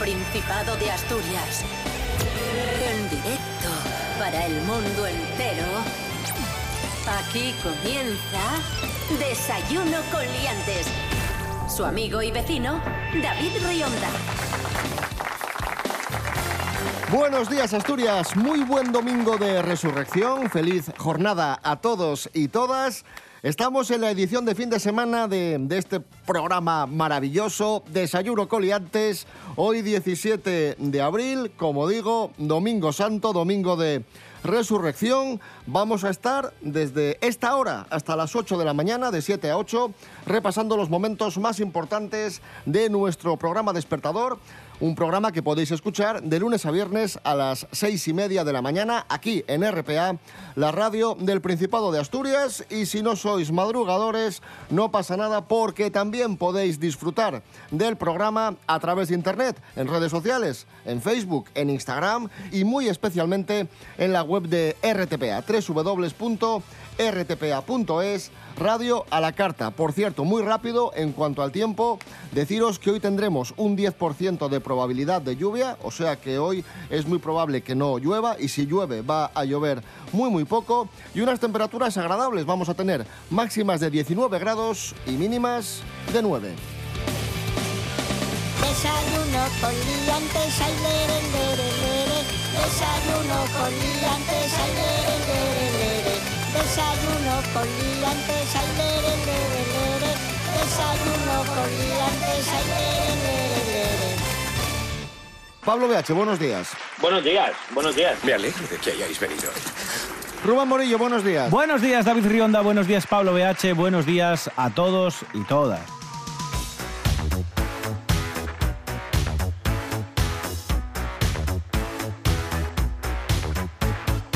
Principado de Asturias. En directo para el mundo entero. Aquí comienza Desayuno con Liantes. Su amigo y vecino, David Rionda. Buenos días Asturias, muy buen domingo de resurrección, feliz jornada a todos y todas. Estamos en la edición de fin de semana de, este programa maravilloso, Desayuno Coliantes, hoy 17 de abril, como digo, Domingo Santo, domingo de Resurrección. Vamos a estar desde esta hora hasta las 8 de la mañana, de 7 a 8, repasando los momentos más importantes de nuestro programa despertador. Un programa que podéis escuchar de lunes a viernes a las seis y media de la mañana aquí en RPA, la radio del Principado de Asturias. Y si no sois madrugadores, no pasa nada porque también podéis disfrutar del programa a través de internet, en redes sociales, en Facebook, en Instagram y muy especialmente en la web de RTPA, www.rtpa.es, radio a la carta. Por cierto, muy rápido en cuanto al tiempo, deciros que hoy tendremos un 10% de probabilidad de lluvia, o sea que hoy es muy probable que no llueva y si llueve va a llover muy muy poco y unas temperaturas agradables. Vamos a tener máximas de 19 grados y mínimas de 9. Desayuno con liantes. Desayuno con liantes. Desayuno con liantes, ay, lere, lere, lere. Desayuno con liantes, ay, lere, lere, lere. Pablo BH, buenos días. Buenos días, buenos días. Me alegro de que hayáis venido. Rubén Morillo, buenos días. Buenos días, David Rionda. Buenos días, Pablo BH. Buenos días a todos y todas.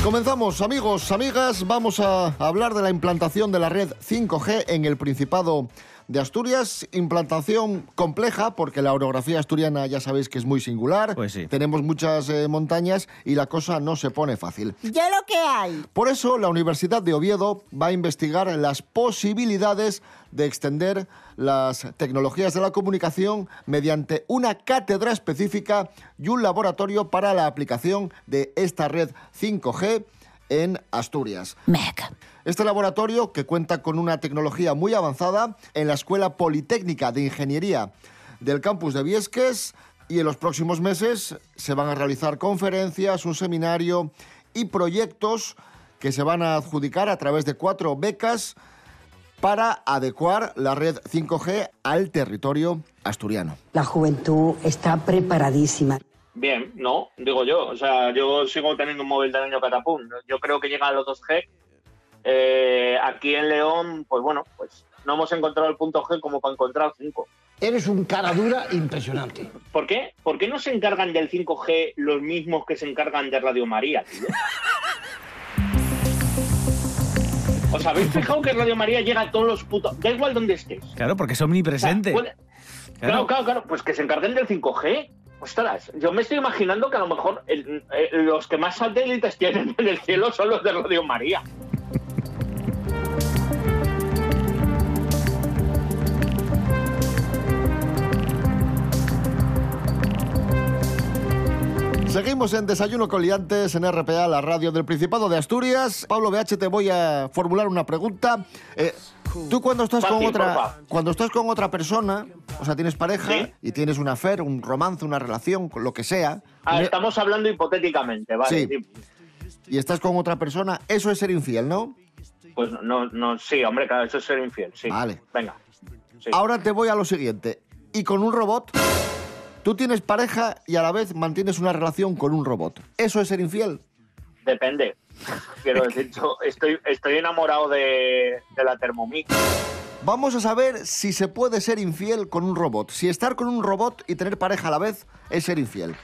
Comenzamos, amigos, amigas. Vamos a hablar de la implantación de la red 5G en el Principado de Asturias. Implantación compleja porque la orografía asturiana ya sabéis que es muy singular. Pues sí. Tenemos muchas eh, montañas y la cosa no se pone fácil. Ya lo que hay. Por eso, la Universidad de Oviedo va a investigar las posibilidades de extender las tecnologías de la comunicación mediante una cátedra específica y un laboratorio para la aplicación de esta red 5G en Asturias. Este laboratorio, que cuenta con una tecnología muy avanzada en la Escuela Politécnica de Ingeniería del campus de Viesques, y en los próximos meses se van a realizar conferencias, un seminario y proyectos que se van a adjudicar a través de cuatro becas para adecuar la red 5G al territorio asturiano. La juventud está preparadísima. Bien, no, digo yo. O sea, yo sigo teniendo un móvil del año catapum. Yo creo que llega a los 2G. Eh, aquí en León, pues bueno, pues no hemos encontrado el punto G como para encontrar 5. Eres un cara dura impresionante. ¿Por qué? ¿Por qué no se encargan del 5G los mismos que se encargan de Radio María, tío? ¿Os habéis fijado que Radio María llega a todos los putos... Da igual donde estés. Claro, porque es O sea, omnipresente. puede- Claro, claro, claro. Pues que se encarguen del 5G. Ostras, yo me estoy imaginando que a lo mejor el- eh, los que más satélites tienen en el cielo son los de Radio María. Seguimos en Desayuno Coliantes en RPA, la radio del Principado de Asturias. Pablo BH, te voy a formular una pregunta. Eh, tú cuando estás con otra porfa. cuando estás con otra persona, o sea, tienes pareja Sí. y tienes un affair, un romance, una relación, con lo que sea, Ah, y- estamos hablando hipotéticamente, ¿vale? Sí. y estás con otra persona, eso es ser infiel, ¿no? Pues no, no, sí, hombre, claro, eso es ser infiel, sí. Vale. Venga. Sí. Ahora te voy a lo siguiente. ¿Y con un robot? Tú tienes pareja y a la vez mantienes una relación con un robot. ¿Eso es ser infiel? Depende. Quiero decir, yo estoy, estoy enamorado de, de la Thermomix. Vamos a saber si se puede ser infiel con un robot. Si estar con un robot y tener pareja a la vez es ser infiel.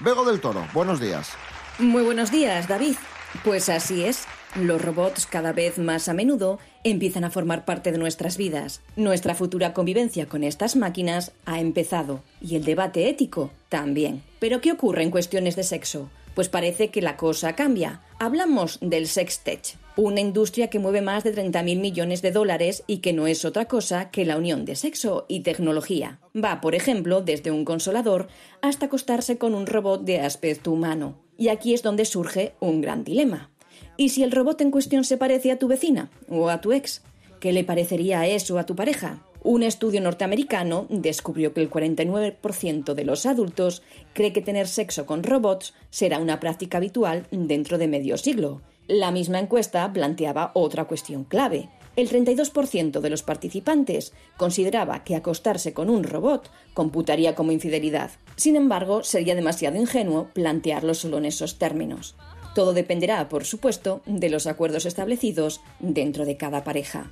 Bego del Toro, buenos días. Muy buenos días, David. Pues así es. Los robots cada vez más a menudo empiezan a formar parte de nuestras vidas. Nuestra futura convivencia con estas máquinas ha empezado y el debate ético también. Pero ¿qué ocurre en cuestiones de sexo? Pues parece que la cosa cambia. Hablamos del sextech. una industria que mueve más de 30.000 millones de dólares y que no es otra cosa que la unión de sexo y tecnología. Va, por ejemplo, desde un consolador hasta acostarse con un robot de aspecto humano. Y aquí es donde surge un gran dilema. ¿Y si el robot en cuestión se parece a tu vecina o a tu ex? ¿Qué le parecería a eso a tu pareja? Un estudio norteamericano descubrió que el 49% de los adultos cree que tener sexo con robots será una práctica habitual dentro de medio siglo la misma encuesta planteaba otra cuestión clave. El 32% de los participantes consideraba que acostarse con un robot computaría como infidelidad. Sin embargo, sería demasiado ingenuo plantearlo solo en esos términos. Todo dependerá, por supuesto, de los acuerdos establecidos dentro de cada pareja.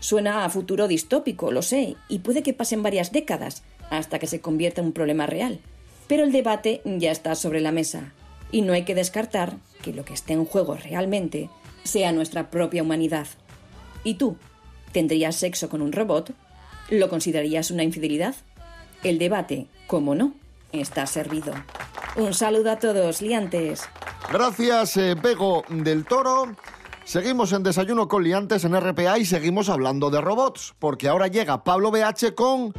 Suena a futuro distópico, lo sé, y puede que pasen varias décadas hasta que se convierta en un problema real. Pero el debate ya está sobre la mesa y no hay que descartar que lo que esté en juego realmente sea nuestra propia humanidad. ¿Y tú? ¿Tendrías sexo con un robot? ¿Lo considerarías una infidelidad? El debate, como no, está servido. Un saludo a todos, liantes. Gracias, eh, Pego del Toro. Seguimos en Desayuno con Liantes en RPA y seguimos hablando de robots, porque ahora llega Pablo BH con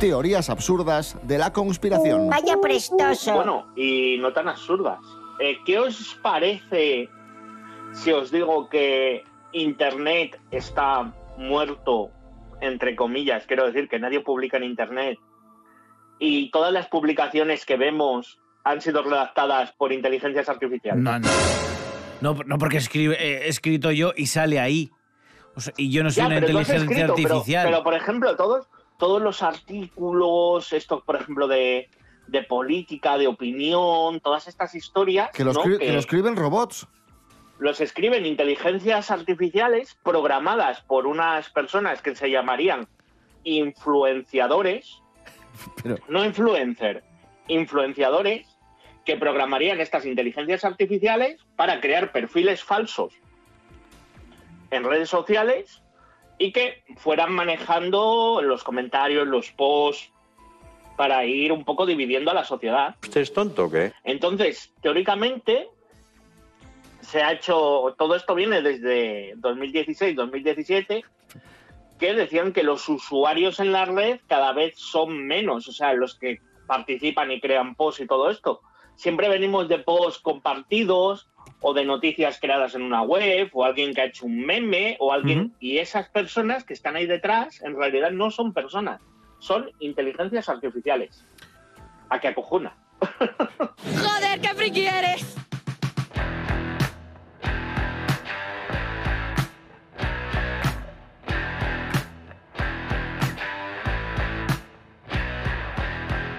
teorías absurdas de la conspiración. Vaya prestoso. Bueno, y no tan absurdas. Eh, ¿Qué os parece si os digo que Internet está muerto, entre comillas? Quiero decir que nadie publica en Internet y todas las publicaciones que vemos han sido redactadas por inteligencias artificiales. No, no. No, no porque escribe, eh, he escrito yo y sale ahí. O sea, y yo no soy Ya, una pero inteligencia escrito, pero- artificial. Pero, por ejemplo, todos, todos los artículos, estos, por ejemplo, de, de política, de opinión, todas estas historias, Que lo, ¿no? escri- que que lo escriben robots. los escriben inteligencias artificiales programadas por unas personas que se llamarían influenciadores, Pero, no influencer, influenciadores que programarían estas inteligencias artificiales para crear perfiles falsos en redes sociales y que fueran manejando los comentarios, los posts, para ir un poco dividiendo a la sociedad. ¿Usted es tonto o qué? Entonces, teóricamente, se ha hecho, todo esto viene desde 2016-2017, que decían que los usuarios en la red cada vez son menos, o sea, los que participan y crean posts y todo esto. Siempre venimos de posts compartidos o de noticias creadas en una web o alguien que ha hecho un meme o alguien... Y esas personas que están ahí detrás en realidad no son personas, son inteligencias artificiales. A que acojuna. Joder, qué friki eres.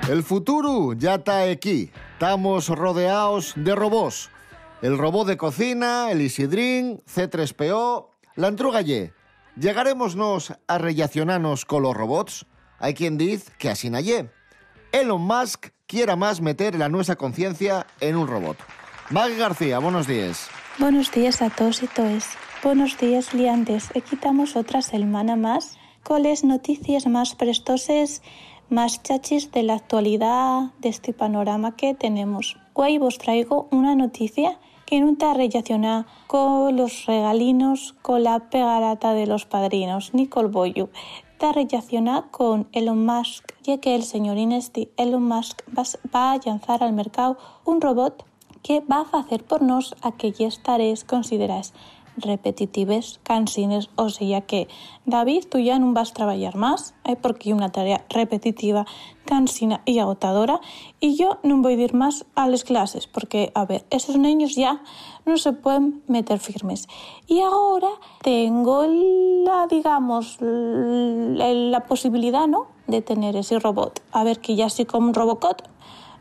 El futuro ya está aquí. Estamos rodeados de robots. El robot de cocina, el Isidrín, C3PO, la Antrugalle. ¿Llegaremosnos a relacionarnos con los robots? Hay quien dice que así nayé. Elon Musk quiera más meter la nuestra conciencia en un robot. Maggie García, buenos días. Buenos días a todos y todas. Buenos días, liantes. Aquí estamos otra semana más con las noticias más prestoses, más chachis de la actualidad de este panorama que tenemos. Hoy vos traigo una noticia que no está relacionada con los regalinos, con la pegarata de los padrinos, ni con el bollo. Está relacionada con Elon Musk, ya que el señor Inesti Elon Musk va a lanzar al mercado un robot que va a hacer por nos aquellas tareas consideradas repetitivas, cansines, o sea que David, tú ya no vas a trabajar más, eh, porque hay una tarea repetitiva, cansina y agotadora, y yo no voy a ir más a las clases, porque, a ver, esos niños ya no se pueden meter firmes. Y ahora tengo la, digamos, la, posibilidad, ¿no?, de tener ese robot. A ver, que ya soy como un Robocop,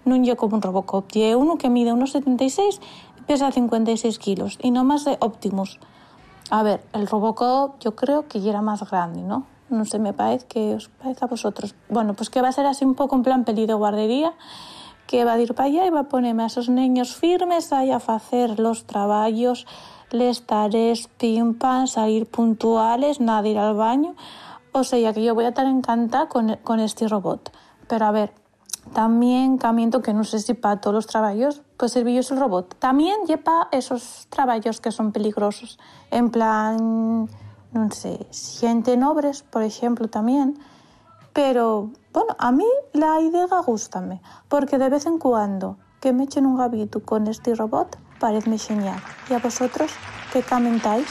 no yo como un Robocop. Tiene uno que mide unos 76 y pesa 56 kilos y no más de Optimus. A ver, el Robocop yo creo que ya era más grande, ¿no? No sé, me parece que os parece a vosotros. Bueno, pues que va a ser así un poco en plan peli de guardería, que va a ir para allá y va a ponerme a esos niños firmes a hacer los trabajos, les tareas, pim pam, salir puntuales, nada ir al baño. O sea, que yo voy a estar encantada con, con este robot. Pero a ver, También camiento que no sé si para todos los trabajos pues servillos el robot. También lleva esos trabajos que son peligrosos. En plan, no sé, gente nobres, por ejemplo, también. Pero, bueno, a mí la idea gustame, porque de vez en cuando que me echen un gabito con este robot parece genial. ¿Y a vosotros qué comentáis?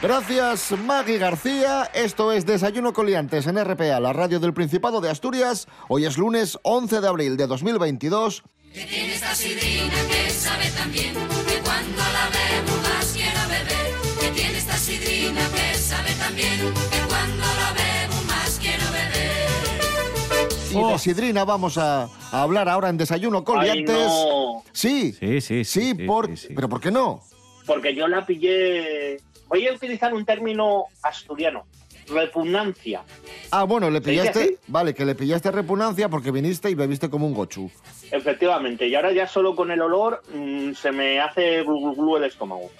Gracias, Maggie García. Esto es Desayuno Coliantes en RPA, la radio del Principado de Asturias. Hoy es lunes 11 de abril de 2022. Que tiene esta sidrina que sabe también que cuando la bebo más quiero beber. Que tiene esta sidrina que sabe también que cuando la bebo más quiero beber. Y de Sidrina vamos a, a hablar ahora en Desayuno Coliantes. Ay, no. Sí, Sí, sí, sí. sí, por... pero ¿por qué no? Porque yo la pillé. Voy a utilizar un término asturiano: repugnancia. Ah, bueno, le ¿Se dice pillaste... Vale, que le pillaste repugnancia porque viniste y bebiste como un gochu. Efectivamente, y ahora ya solo con el olor mm, se me hace glu, glu, glu el estómago.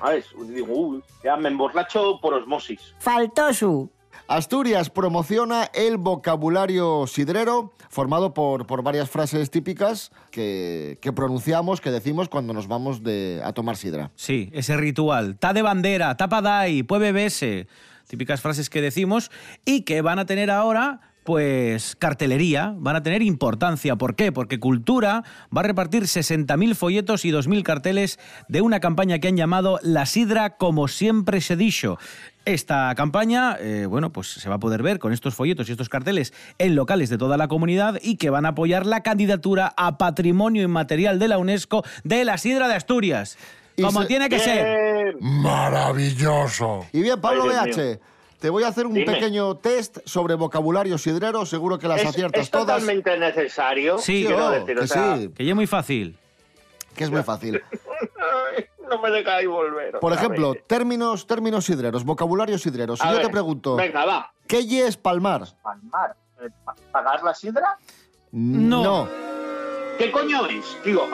¿Sabes? Digo, uy, ya me emborracho por osmosis. Faltó su. Asturias promociona el vocabulario sidrero, formado por, por varias frases típicas que, que pronunciamos, que decimos cuando nos vamos de, a tomar sidra. Sí, ese ritual. Ta de bandera, tapa dai, puede bebese. Típicas frases que decimos y que van a tener ahora, pues, cartelería, van a tener importancia. ¿Por qué? Porque Cultura va a repartir 60.000 folletos y 2.000 carteles de una campaña que han llamado La Sidra como siempre se dicho. Esta campaña, eh, bueno, pues se va a poder ver con estos folletos y estos carteles en locales de toda la comunidad y que van a apoyar la candidatura a Patrimonio Inmaterial de la UNESCO de la Sidra de Asturias. Y Como se- tiene que ser. Maravilloso. Y bien, Pablo BH, te voy a hacer un Dime. pequeño test sobre vocabulario sidrero, seguro que las es, aciertas es todas, totalmente necesario. Sí, quiero oh, decir, o que sea, sí, Que ya es muy fácil. Que es muy fácil. no me dejáis volver. Por ejemplo, vez. términos, términos sidreros, vocabulario sidrero. Si yo ver, te pregunto, Venga, va. ¿qué es palmar? Palmar. Eh, pa- ¿Pagar la sidra? No. ¿Qué coño es? Digo,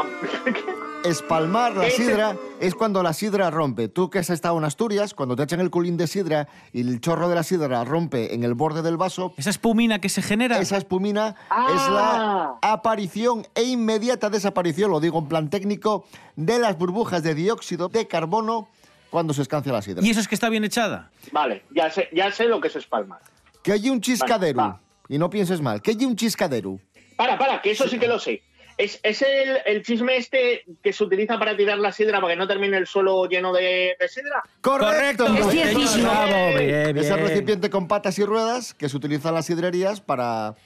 Espalmar la sidra es cuando la sidra rompe. Tú que has estado en Asturias, cuando te echan el culín de sidra y el chorro de la sidra rompe en el borde del vaso, Esa espumina que se genera. esa espumina Ah. es la aparición e inmediata desaparición, lo digo en plan técnico, de las burbujas de dióxido de carbono cuando se escancia la sidra. Y eso es que está bien echada. vale, ya sé, ya sé lo que es espalmar. Que hay un chiscadero, Vale, y no pienses mal, que hay un chiscadero. Para, para, que eso sí que lo sé. Es, es el, el chisme este que se utiliza para tirar la sidra para que no termine el suelo lleno de, de sidra. ¡Correcto! Es ciertísimo. Bravo, bien, Es el bien. recipiente con patas y ruedas que se utiliza en las sidrerías para,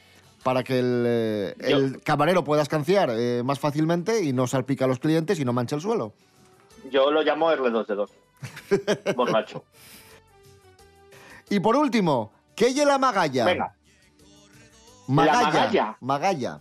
para que el, eh, el camarero pueda escanciar eh, más fácilmente y no salpica a los clientes y no mancha el suelo. Yo lo llamo R2 de 2. Borracho. Y por último, ¿qué es la magalla? Venga, Magalla. magalla. Magalla.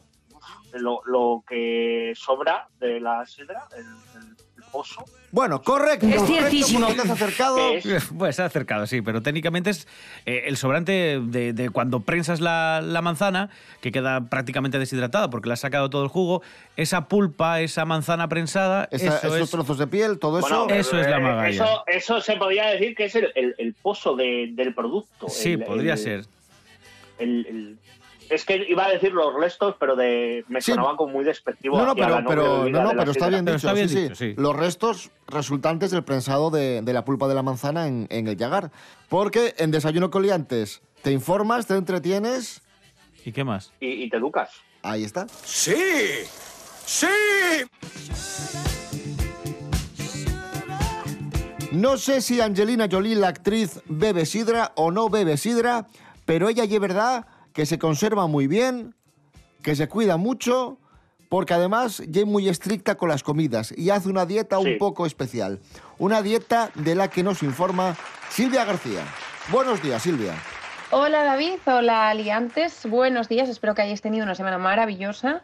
Lo, lo que sobra de la sidra, el, el- el pozo. Bueno, correcto. Es ciertísimo. porque te has acercado. ¿Qué es? Pues se ha acercado, sí, pero técnicamente es eh, el sobrante de, de cuando prensas la, la manzana, que queda prácticamente deshidratada porque le has sacado todo el jugo, esa pulpa, esa manzana prensada, Esa- eso esos es... trozos de piel, todo eso. Bueno, Eso es la eh, magalla. Eso, eso se podría decir que es el, el- el pozo de- del producto. Sí, El- podría el- ser. el- el- es que iba a decir los restos, pero de me Sí. sonaba como muy despectivo. No, no, pero, no, no, de la pero está bien Pero dicho. está bien sí, sí. dicho, sí. Los restos resultantes del prensado de, de la pulpa de la manzana en, en el yagar. Porque en Desayuno Coliantes te informas, te entretienes. ¿Y qué más? Y, y te educas. Ahí está. ¡Sí! ¡Sí! No sé si Angelina Jolie, la actriz, bebe sidra o no bebe sidra, pero ella es verdad que se conserva muy bien, que se cuida mucho, porque además ya es muy estricta con las comidas y hace una dieta Sí. un poco especial. Una dieta de la que nos informa Silvia García. Buenos días, Silvia. Hola David, hola Aliantes, buenos días, espero que hayáis tenido una semana maravillosa.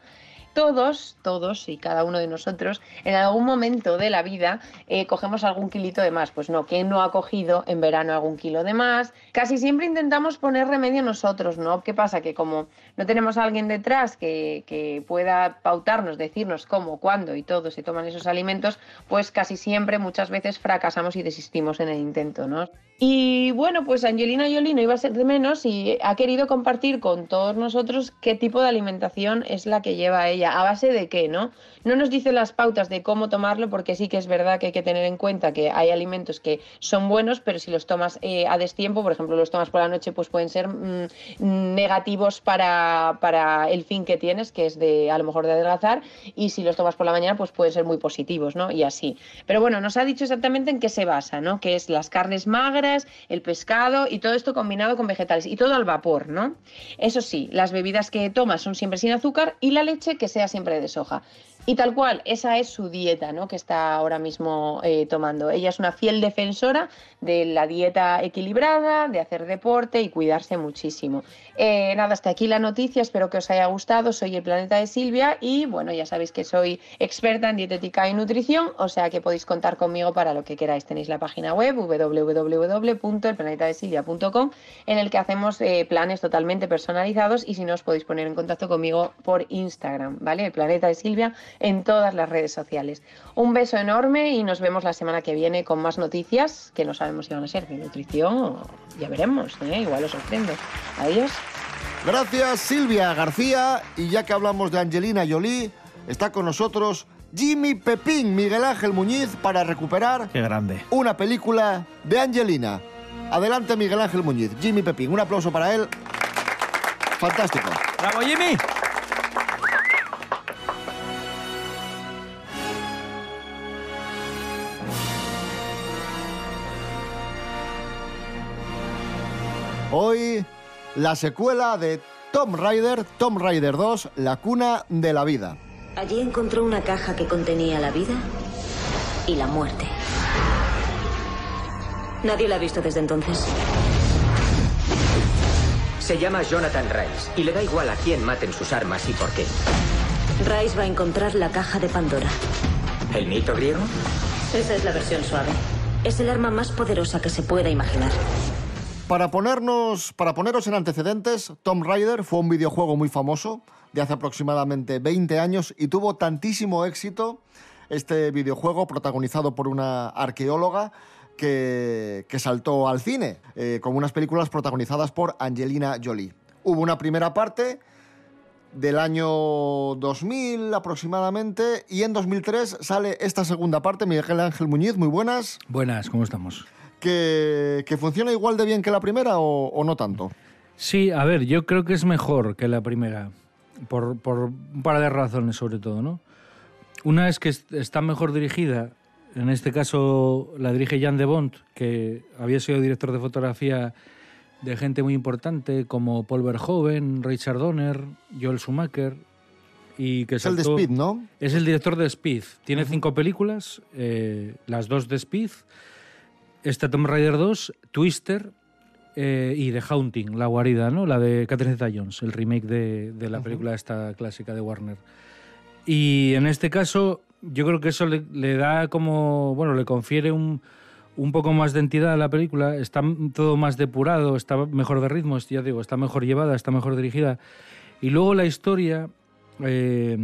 Todos, todos y cada uno de nosotros, en algún momento de la vida eh, cogemos algún kilito de más. Pues no, ¿quién no ha cogido en verano algún kilo de más? Casi siempre intentamos poner remedio nosotros, ¿no? ¿Qué pasa? Que como no tenemos a alguien detrás que, que pueda pautarnos, decirnos cómo, cuándo y todo se toman esos alimentos, pues casi siempre, muchas veces fracasamos y desistimos en el intento, ¿no? Y bueno, pues Angelina Jolie no iba a ser de menos y ha querido compartir con todos nosotros qué tipo de alimentación es la que lleva ella, a base de qué, ¿no? No nos dice las pautas de cómo tomarlo porque sí que es verdad que hay que tener en cuenta que hay alimentos que son buenos, pero si los tomas eh, a destiempo, por ejemplo, los tomas por la noche, pues pueden ser mm, negativos para, para el fin que tienes, que es de a lo mejor de adelgazar, y si los tomas por la mañana, pues pueden ser muy positivos, ¿no? Y así. Pero bueno, nos ha dicho exactamente en qué se basa, ¿no? Que es las carnes magras, el pescado y todo esto combinado con vegetales y todo al vapor, ¿no? Eso sí, las bebidas que tomas son siempre sin azúcar y la leche que sea siempre de soja. Y tal cual, esa es su dieta ¿no? que está ahora mismo eh, tomando. Ella es una fiel defensora de la dieta equilibrada, de hacer deporte y cuidarse muchísimo. Eh, nada, hasta aquí la noticia, espero que os haya gustado. Soy el Planeta de Silvia y bueno, ya sabéis que soy experta en dietética y nutrición, o sea que podéis contar conmigo para lo que queráis. Tenéis la página web www.elplanetadesilvia.com en el que hacemos eh, planes totalmente personalizados y si no os podéis poner en contacto conmigo por Instagram, ¿vale? El Planeta de Silvia en todas las redes sociales. Un beso enorme y nos vemos la semana que viene con más noticias que no sabemos si van a ser de nutrición o ya veremos, ¿eh? igual os sorprendo. Adiós. Gracias Silvia García y ya que hablamos de Angelina Jolie, está con nosotros Jimmy Pepín Miguel Ángel Muñiz para recuperar Qué grande. una película de Angelina. Adelante Miguel Ángel Muñiz, Jimmy Pepín, un aplauso para él. Fantástico. ¡Bravo, Jimmy! Hoy la secuela de Tomb Raider, Tomb Raider 2, La cuna de la vida. Allí encontró una caja que contenía la vida y la muerte. Nadie la ha visto desde entonces. Se llama Jonathan Rice y le da igual a quién maten sus armas y por qué. Rice va a encontrar la caja de Pandora. ¿El mito griego? Esa es la versión suave. Es el arma más poderosa que se pueda imaginar. Para, ponernos, para poneros en antecedentes, Tomb Raider fue un videojuego muy famoso de hace aproximadamente 20 años y tuvo tantísimo éxito este videojuego protagonizado por una arqueóloga que, que saltó al cine, eh, con unas películas protagonizadas por Angelina Jolie. Hubo una primera parte del año 2000 aproximadamente y en 2003 sale esta segunda parte. Miguel Ángel Muñiz, muy buenas. Buenas, ¿cómo estamos? Que, que funciona igual de bien que la primera o, o no tanto. Sí, a ver, yo creo que es mejor que la primera, por, por un par de razones sobre todo, ¿no? Una es que est- está mejor dirigida, en este caso la dirige Jan de Bont, que había sido director de fotografía de gente muy importante como Paul Verhoeven, Richard Donner, Joel Schumacher. Y que Es el de saltó- Speed, ¿no? Es el director de Speed. Tiene cinco películas, eh, las dos de Speed, esta Tomb Raider 2, Twister eh, y The Haunting, La Guarida, ¿no? La de Catherine Zeta-Jones, el remake de, de la película esta clásica de Warner. Y en este caso, yo creo que eso le, le da como, bueno, le confiere un, un poco más de entidad a la película. Está todo más depurado, está mejor de ritmo, ya digo, está mejor llevada, está mejor dirigida. Y luego la historia eh,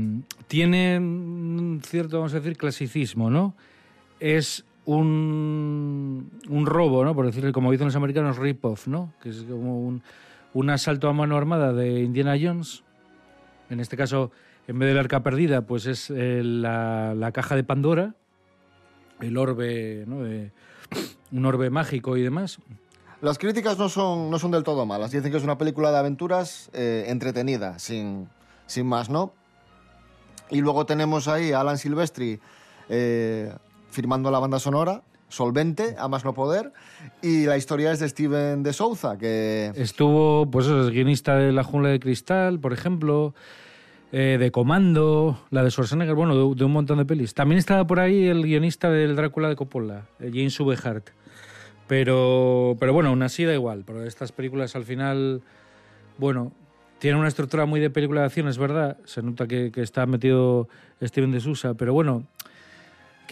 tiene un cierto, vamos a decir, clasicismo, ¿no? Es un, un robo, ¿no? Por decirlo, como dicen los americanos, rip-off, ¿no? Que es como un, un asalto a mano armada de Indiana Jones. En este caso, en vez del arca perdida, pues es eh, la, la caja de Pandora, el orbe, ¿no? Un orbe mágico y demás. Las críticas no son, no son del todo malas. Dicen que es una película de aventuras eh, entretenida, sin, sin más, ¿no? Y luego tenemos ahí a Alan Silvestri eh, firmando la banda sonora, solvente, a más no poder. Y la historia es de Steven de Souza, que... Estuvo, pues es guionista de La Jungla de Cristal, por ejemplo, eh, de Comando, la de Schwarzenegger, bueno, de, de un montón de pelis. También estaba por ahí el guionista del Drácula de Coppola, eh, James Ubehart. Pero, pero bueno, aún así da igual, porque estas películas al final, bueno, tiene una estructura muy de película de acción, es verdad. Se nota que, que está metido Steven de Sousa, pero bueno,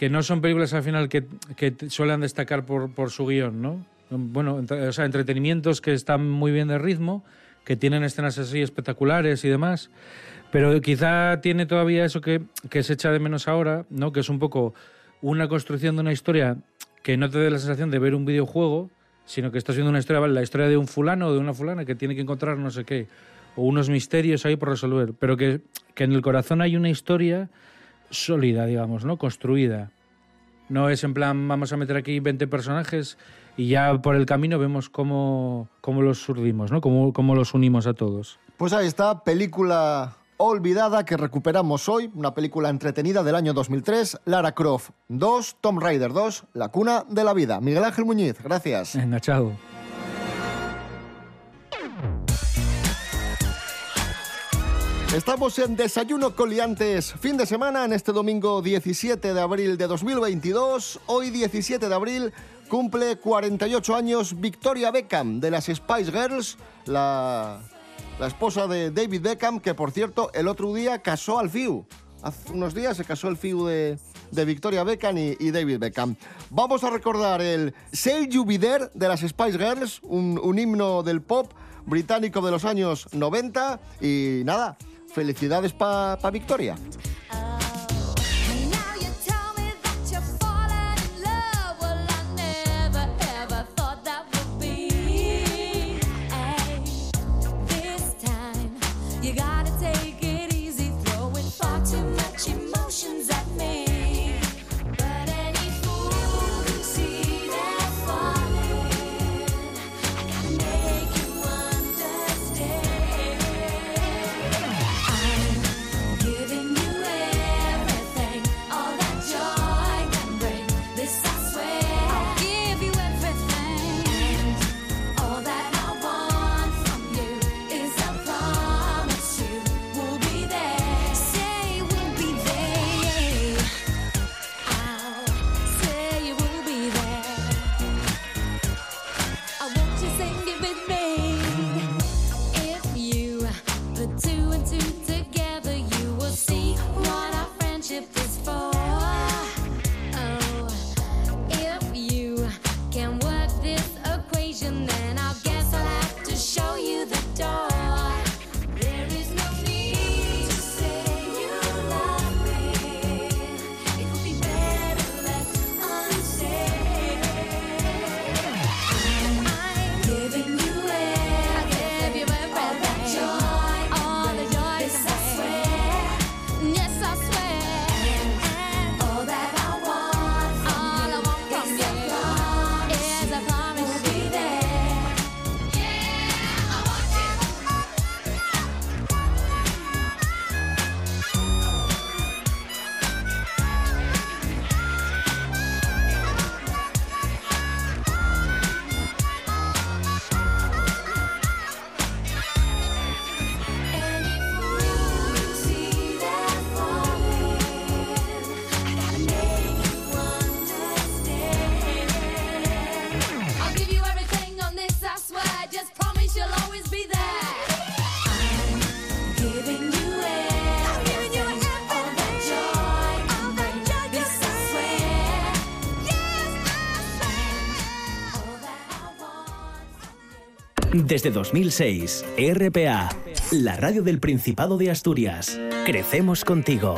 que no son películas al final que, que suelen destacar por, por su guion, ¿no? Bueno, entre- o sea, entretenimientos que están muy bien de ritmo, que tienen escenas así espectaculares y demás, pero quizá tiene todavía eso que, que se echa de menos ahora, ¿no? Que es un poco una construcción de una historia que no te dé la sensación de ver un videojuego, sino que estás viendo una historia, la historia de un fulano o de una fulana que tiene que encontrar no sé qué, o unos misterios ahí por resolver, pero que, que en el corazón hay una historia sólida, digamos, ¿no? Construida. No es en plan, vamos a meter aquí 20 personajes y ya por el camino vemos cómo, cómo los surdimos, ¿no? Cómo, cómo los unimos a todos. Pues ahí está, película olvidada que recuperamos hoy, una película entretenida del año 2003, Lara Croft 2, Tomb Raider 2, La cuna de la vida. Miguel Ángel Muñiz, gracias. Venga, chao. Estamos en Desayuno Coliantes, fin de semana, en este domingo 17 de abril de 2022. Hoy 17 de abril cumple 48 años Victoria Beckham de las Spice Girls, la, la esposa de David Beckham, que por cierto el otro día casó al FIU. Hace unos días se casó el FIU de, de Victoria Beckham y, David Beckham. Vamos a recordar el Say You Be de las Spice Girls, un, un himno del pop británico de los años 90. Y nada, felicidades para Victoria. Desde 2006, RPA, la radio del Principado de Asturias. Crecemos contigo.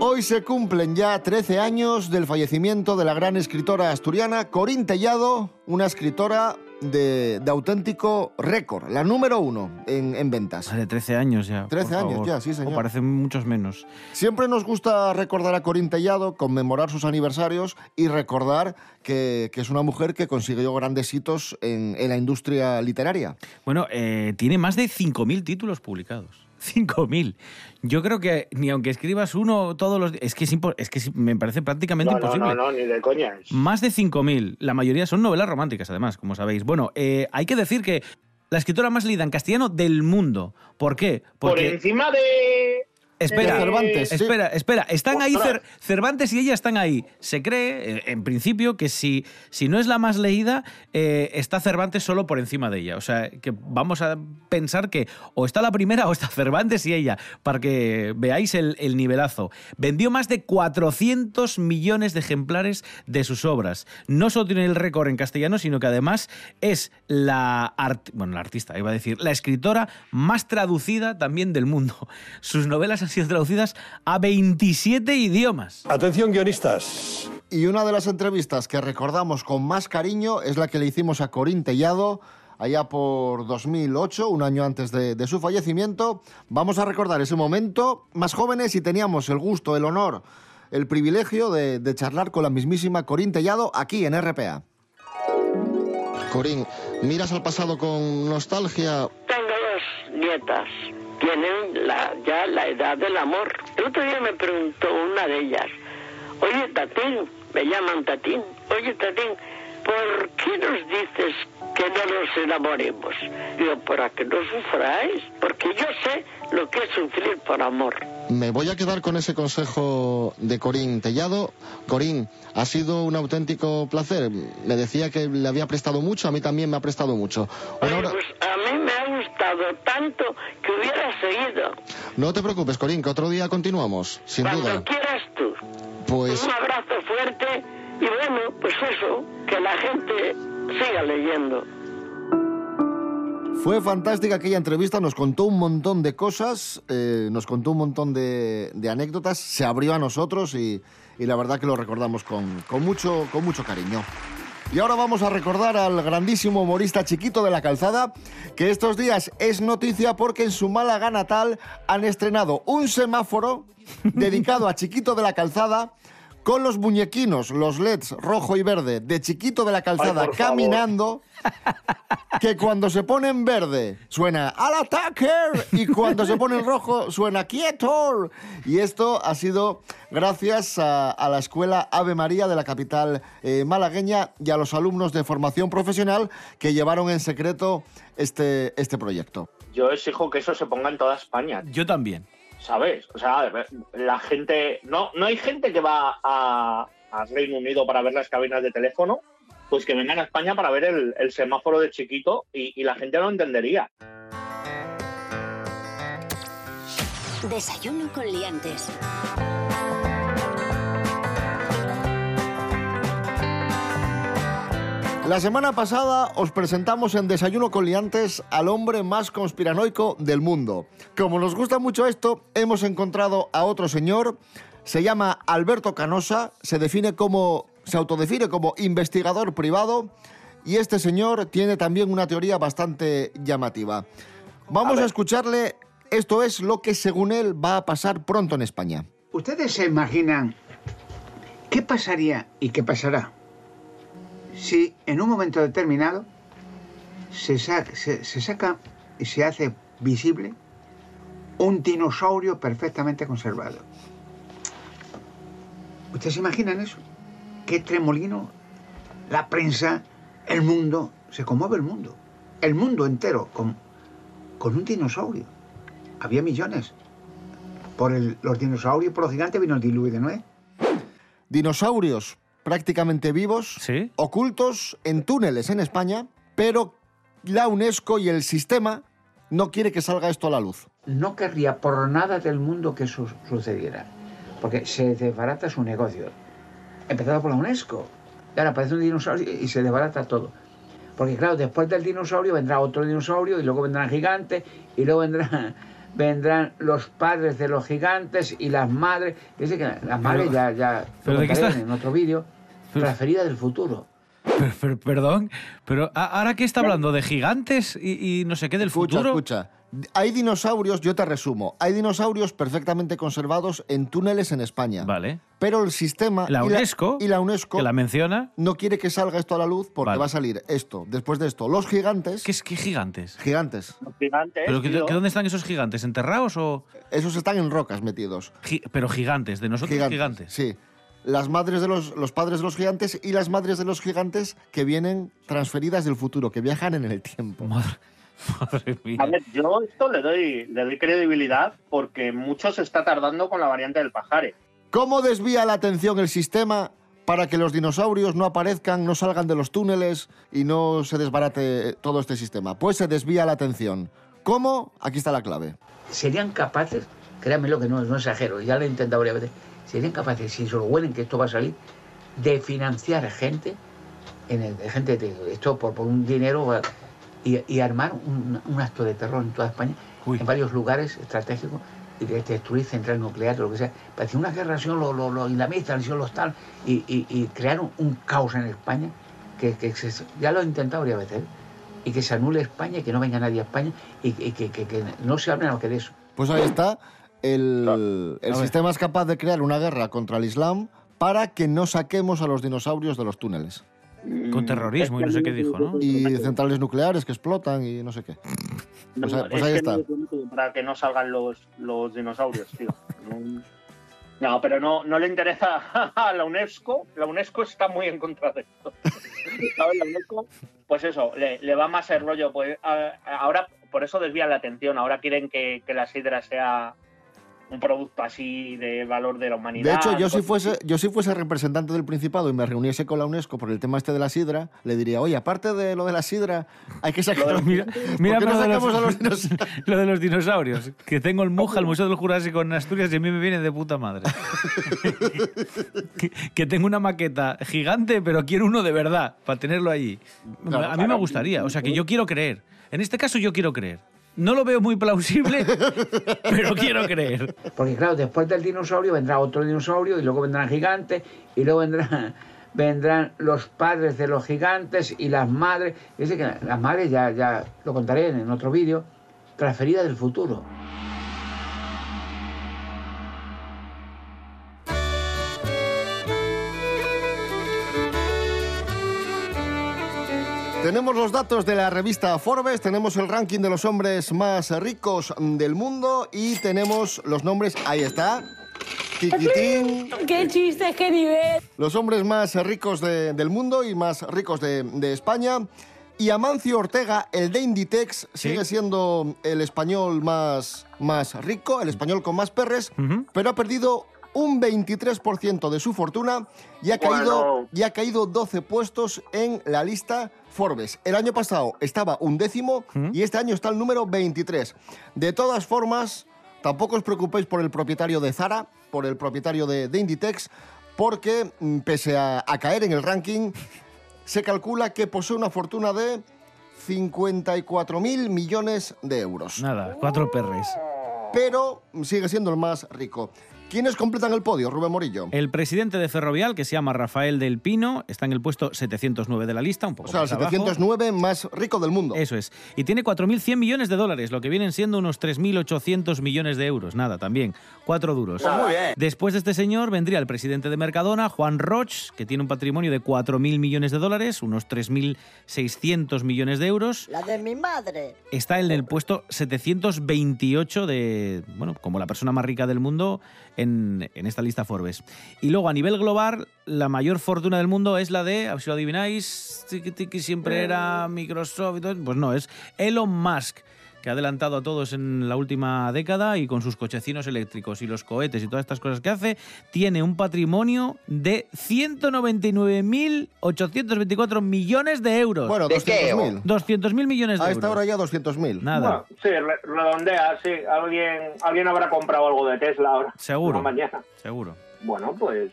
Hoy se cumplen ya 13 años del fallecimiento de la gran escritora asturiana Corín Tellado, una escritora de, de auténtico récord, la número uno en, en ventas. Hace 13 años ya. 13 por años favor. ya, sí, señor. O parecen muchos menos. Siempre nos gusta recordar a Corín Tellado, conmemorar sus aniversarios y recordar que, que es una mujer que consiguió grandes hitos en, en la industria literaria. Bueno, eh, tiene más de 5.000 títulos publicados. 5.000. Yo creo que ni aunque escribas uno todos los días... Es que, es, es que me parece prácticamente No, imposible. no, no, ni de coña. Más de 5.000. La mayoría son novelas románticas, además, como sabéis. Bueno, eh, hay que decir que la escritora más leída en castellano del mundo. ¿Por qué? Por Porque encima de. Espera, De Cervantes, sí. espera, espera. Están ahí. Cer- Cervantes y ella están ahí. Se cree, eh, en principio, que si, si no es la más leída, eh, está Cervantes solo por encima de ella. O sea, que vamos a pensar que o está la primera o está Cervantes y ella, para que veáis el, el nivelazo. Vendió más de 400 millones de ejemplares de sus obras. No solo tiene el récord en castellano, sino que además es la, art- bueno, la artista, iba a decir, la escritora más traducida también del mundo. Sus novelas han sido traducidas a 27 idiomas. Atención, guionistas. Y una de las entrevistas que recordamos con más cariño es la que le hicimos a Corín Tellado allá por 2008, un año antes de, de su fallecimiento. Vamos a recordar ese momento más jóvenes y teníamos el gusto, el honor, el privilegio de, de charlar con la mismísima Corín Tellado aquí en RPA. Corín, ¿miras al pasado con nostalgia? Tengo dos nietas. Tienen la, ya la edad del amor. El otro día me preguntó una de ellas, oye Tatín, me llaman Tatín, oye Tatín, ¿por qué nos dices que no nos enamoremos? Digo, para que no sufráis, porque yo sé lo que es sufrir por amor. Me voy a quedar con ese consejo de Corín Tellado. Corín, ha sido un auténtico placer. Me decía que le había prestado mucho, a mí también me ha prestado mucho. Una Oye, hora- pues a mí me ha gustado tanto que hubiera seguido. No te preocupes, Corín, que otro día continuamos, sin Cuando duda. quieras tú. Pues Un abrazo fuerte y bueno, pues eso, que la gente siga leyendo. fue fantástica aquella entrevista, nos contó un montón de cosas, eh, nos contó un montón de, de anécdotas, se abrió a nosotros y, y la verdad que lo recordamos con, con mucho, con mucho cariño. Y ahora vamos a recordar al grandísimo humorista Chiquito de la Calzada, que estos días es noticia porque en su Málaga natal han estrenado un semáforo dedicado a Chiquito de la Calzada con los muñequinos, los LEDs rojo y verde de Chiquito de la Calzada Ay, por favor. caminando, que cuando se pone en verde suena al ataque y cuando se pone en rojo suena quieto. Y esto ha sido gracias a, a la escuela Ave María de la capital eh, malagueña y a los alumnos de formación profesional que llevaron en secreto este, este proyecto. Yo exijo que eso se ponga en toda España. Yo también. ¿Sabes? O sea, la gente. No, no hay gente que va a, Reino Unido para ver las cabinas de teléfono. Pues que vengan a España para ver el, semáforo de chiquito y, la gente lo entendería. Desayuno con liantes. La semana pasada os presentamos en Desayuno con Liantes al hombre más conspiranoico del mundo. Como nos gusta mucho esto, hemos encontrado a otro señor. Se llama Alberto Canosa, se define como se autodefine como investigador privado y este señor tiene también una teoría bastante llamativa. Vamos a, escucharle. Esto es lo que según él va a pasar pronto en España. ¿Ustedes se imaginan qué pasaría y qué pasará si en un momento determinado se, sa- se- saca y se hace visible un dinosaurio perfectamente conservado? ¿Ustedes se imaginan eso? ¿Qué tremolino? La prensa, el mundo, se conmueve el mundo. El mundo entero con, un dinosaurio. Había millones. Por los dinosaurios, por los gigantes vino el diluvio de Noé. Dinosaurios prácticamente vivos, ocultos en túneles en España, pero la UNESCO y el sistema no quiere que salga esto a la luz. No querría por nada del mundo que eso sucediera, porque se desbarata su negocio. Empezado por la UNESCO. Y ahora aparece un dinosaurio y se desbarata todo. Porque claro, después del dinosaurio vendrá otro dinosaurio y luego vendrán gigantes y luego vendrán, vendrán los padres de los gigantes y las madres. Dice que las madres ya, ya ¿pero lo de qué contaré está? en otro vídeo. Transferida del futuro. Per- per- perdón, pero ahora que está hablando de gigantes y, y no sé qué del Escucha, futuro. escucha. Hay dinosaurios, yo te resumo, hay dinosaurios perfectamente conservados en túneles en España. Vale. Pero el sistema La y UNESCO, y la UNESCO que la menciona. no quiere que salga esto a la luz porque Vale. va a salir esto. Después de esto, los gigantes. ¿Qué es qué gigantes? Gigantes. Gigantes. ¿Pero que- que dónde están esos gigantes? ¿Enterrados o...? Esos están en rocas metidos. Gi- pero gigantes, de nosotros gigantes. Sí. Las madres de los, los padres de los gigantes y las madres de los gigantes que vienen transferidas del futuro, que viajan en el tiempo. Madre mía. A ver, yo esto le doy, le doy credibilidad porque mucho se está tardando con la variante del pajare. ¿Cómo desvía la atención el sistema para que los dinosaurios no aparezcan, no salgan de los túneles y no se desbarate todo este sistema? Pues se desvía la atención. ¿Cómo? Aquí está la clave. serían capaces, créanme lo que no, no exagero, ya lo he intentado varias veces, serían capaces, si se lo huelen que esto va a salir, de financiar gente, en el, gente de esto por, por un dinero y, y armar un, un acto de terror en toda España, en varios lugares estratégicos, y de destruir centrales nucleares, lo que sea. Parecía una guerra, lo, lo, lo islamistas, los tal, y, y, y crear un, caos en España, que, que se- ya lo he intentado varias veces, y que se anule España, y que no venga nadie a España, y, y que, que- que no se hable más que de eso. Pues ahí está. El, el sistema es capaz de crear una guerra contra el Islam para que no saquemos a los dinosaurios de los túneles. Con terrorismo y no sé qué dijo, ¿no? Y centrales nucleares que explotan y no sé qué. Pues, No, ahí- pues está. para que no salgan los, los dinosaurios, tío. No, pero no, no le interesa a la UNESCO. La UNESCO está muy en contra de esto. ¿Sabes? La UNESCO, pues eso, le, le va más el rollo. Pues ahora, por eso desvían la atención. Ahora quieren que, que la sidra sea un producto así de valor de la humanidad. De hecho, yo si, fuese, yo si fuese representante del Principado y me reuniese con la UNESCO por el tema este de la sidra, le diría, oye, aparte de lo de la sidra, hay que sacar... Mira, ¿Por mira qué no lo, de sacamos los, a los dinosaurios? lo de los dinosaurios. Que tengo el Muja, el Museo del Jurásico en Asturias y a mí me viene de puta madre. que, que tengo una maqueta gigante, pero quiero uno de verdad, para tenerlo allí. A mí me gustaría, o sea que yo quiero creer. En este caso yo quiero creer. No lo veo muy plausible, pero quiero creer. Porque claro, después del dinosaurio vendrá otro dinosaurio y luego vendrán gigantes y luego vendrán, vendrán los padres de los gigantes y las madres. Dice que las madres, ya, ya lo contaré en otro vídeo, transferidas del futuro. Tenemos los datos de la revista Forbes, tenemos el ranking de los hombres más ricos del mundo y tenemos los nombres, ahí está, Tiquitín, ¡Qué chiste, qué nivel! los hombres más ricos de- del mundo y más ricos de, de España. Y Amancio Ortega, el de Inditex, sigue siendo el español más, más rico, el español con más perres, pero ha perdido un 23% de su fortuna y ha, caído, Bueno. y ha caído 12 puestos en la lista Forbes. El año pasado estaba un décimo y este año está el número 23. De todas formas, tampoco os preocupéis por el propietario de Zara, por el propietario de, de Inditex, porque mm, pese a, a caer en el ranking, se calcula que posee una fortuna de 54.000 millones de euros. Nada, cuatro perres. Pero sigue siendo el más rico. ¿Quiénes completan el podio, Rubén Morillo? El presidente de Ferrovial, que se llama Rafael del Pino, está en el puesto 709 de la lista, un poco O sea, el más abajo. 709 más rico del mundo. Eso es. Y tiene 4.100 millones de dólares, lo que vienen siendo unos 3.800 millones de euros. Nada, también. Cuatro duros. Pues muy bien. Después de este señor vendría el presidente de Mercadona, Juan Roch, que tiene un patrimonio de 4.000 millones de dólares, unos 3.600 millones de euros. La de mi madre. Está en el puesto 728 de, bueno, como la persona más rica del mundo en, en esta lista Forbes. Y luego a nivel global, la mayor fortuna del mundo es la de, a ver si lo adivináis, tiqui, tiqui, siempre era Microsoft y todo. Pues no, es Elon Musk que ha adelantado a todos en la última década y con sus cochecinos eléctricos y los cohetes y todas estas cosas que hace, tiene un patrimonio de 199.824 millones de euros. Bueno, 200.000. 200.000 millones de A euros. esta hora ya 200.000. Nada. Bueno, sí, re- redondea, sí. Alguien, alguien habrá comprado algo de Tesla ahora. Seguro. Mañana. Seguro. Bueno, pues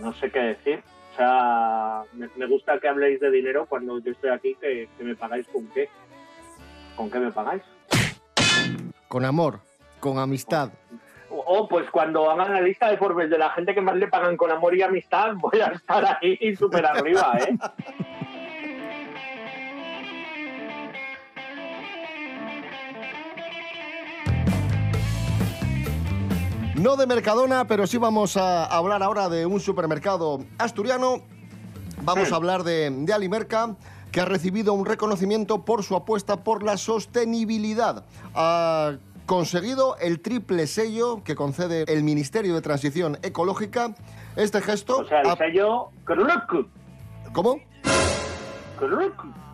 no sé qué decir. O sea, me, me gusta que habléis de dinero cuando yo estoy aquí, que, que me pagáis con qué. ¿Con qué me pagáis? Con amor, con amistad. O o, pues cuando hagan la lista de Forbes de la gente que más le pagan con amor y amistad, voy a estar ahí súper arriba, ¿eh? No de Mercadona, pero sí vamos a hablar ahora de un supermercado asturiano. Vamos a hablar de, de Alimerca, que ha recibido un reconocimiento por su apuesta por la sostenibilidad. Ha conseguido el triple sello que concede el Ministerio de Transición Ecológica. Este gesto... O sea, el ha- sello... ¿Cómo?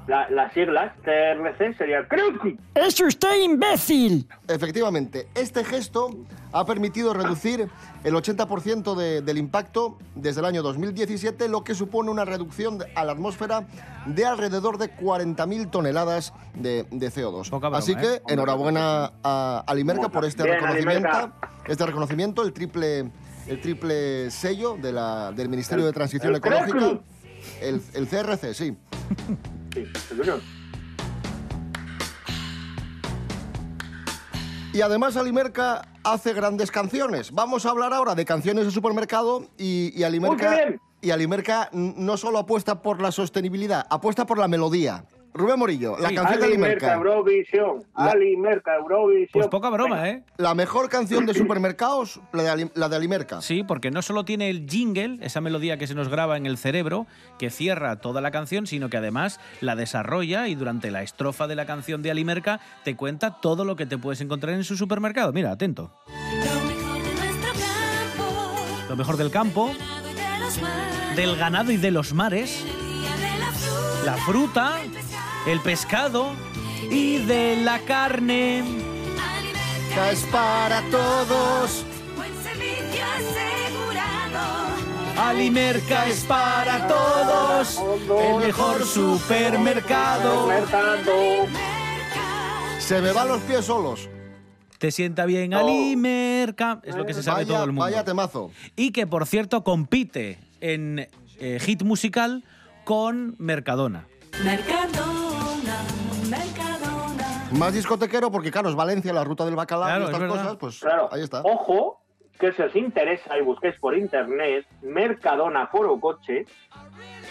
La- las siglas TRC sería CRUC. ¡Es usted imbécil! Efectivamente, este gesto ha permitido reducir el 80% de- del impacto desde el año 2017, lo que supone una reducción a la atmósfera de alrededor de 40.000 toneladas de, de CO2. broma, Así que ¿eh? enhorabiena a Alimerca por este Bien, reconocimiento, Alimerca. este reconocimiento, el triple, el triple sello de la, del Ministerio El- de Transición el Ecológica, el, el CRC, sí. Sí. Y además Alimerca hace grandes canciones. Vamos a hablar ahora de canciones de supermercado y, y Alimerca, y Alimerca no solo apuesta por la sostenibilidad, apuesta por la melodía. Rubén Morillo, la Sí. canción de Alimerca, Alimerca. Eurovisión. La- Alimerca, Eurovisión. Pues poca broma, ¿eh? La mejor canción de supermercados, la de, Ali- la de Alimerca. Sí, porque no solo tiene el jingle, esa melodía que se nos graba en el cerebro, que cierra toda la canción, sino que además la desarrolla y durante la estrofa de la canción de Alimerca te cuenta todo lo que te puedes encontrar en su supermercado. Mira, atento. Lo mejor del campo, del ganado y de los mares, la fruta, el pescado y de la carne. Que es para todos. Alimerca es para todos, el mejor supermercado. Se me van los pies solos. Te sienta bien Alimerca, es lo que se sabe Vaya- todo el mundo. vaya temazo. Y que por cierto compite en eh, hit musical con Mercadona. Mercadona, Mercadona. Más discotequero porque, claro, es Valencia, la ruta del bacalao Claro, y es estas cosas, pues Claro. ahí está. Ojo, que si os interesa y busquéis por internet, Mercadona Foro Coche,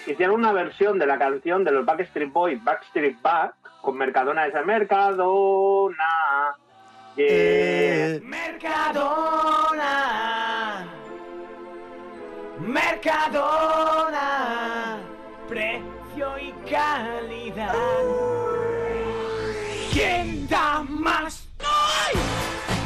hicieron una versión de la canción de los Backstreet Boys, Backstreet Back, con Mercadona esa Mercadona. yeah. Eh, Mercadona. Mercadona. Precio y calidad. ¿Quién da más?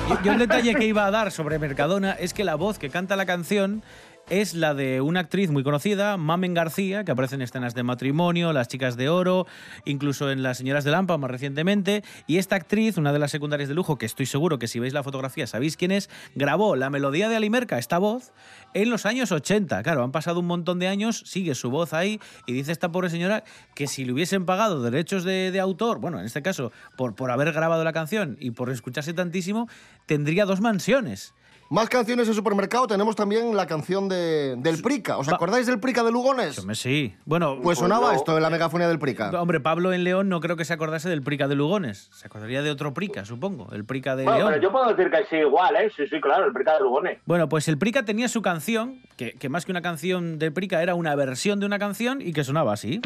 Yo, yo el detalle que iba a dar sobre Mercadona es que la voz que canta la canción es la de una actriz muy conocida, Mamen García, que aparece en escenas de matrimonio, Las chicas de oro, incluso en Las señoras de Lampa más recientemente. Y esta actriz, una de las secundarias de lujo, que estoy seguro que si veis la fotografía sabéis quién es, grabó la melodía de Alimerca, esta voz, en los años 80. Claro, han pasado un montón de años, sigue su voz ahí y dice esta pobre señora que si le hubiesen pagado derechos de, de autor, bueno, en este caso, por, por haber grabado la canción y por escucharse tantísimo, tendría dos mansiones. Más canciones de supermercado, tenemos también la canción de, del Prica. ¿Os acordáis del Prica de Lugones? Sí. Bueno, Pues sonaba no. esto en la megafonía del Prica. Hombre, Pablo en León no creo que se acordase del Prica de Lugones. Se acordaría de otro Prica, supongo. El Prica de Bueno, León. pero yo puedo decir que sí, igual, ¿eh? Sí, sí, claro, el Prica de Lugones. Bueno, pues el Prica tenía su canción, que, que más que una canción de Prica era una versión de una canción y que sonaba así.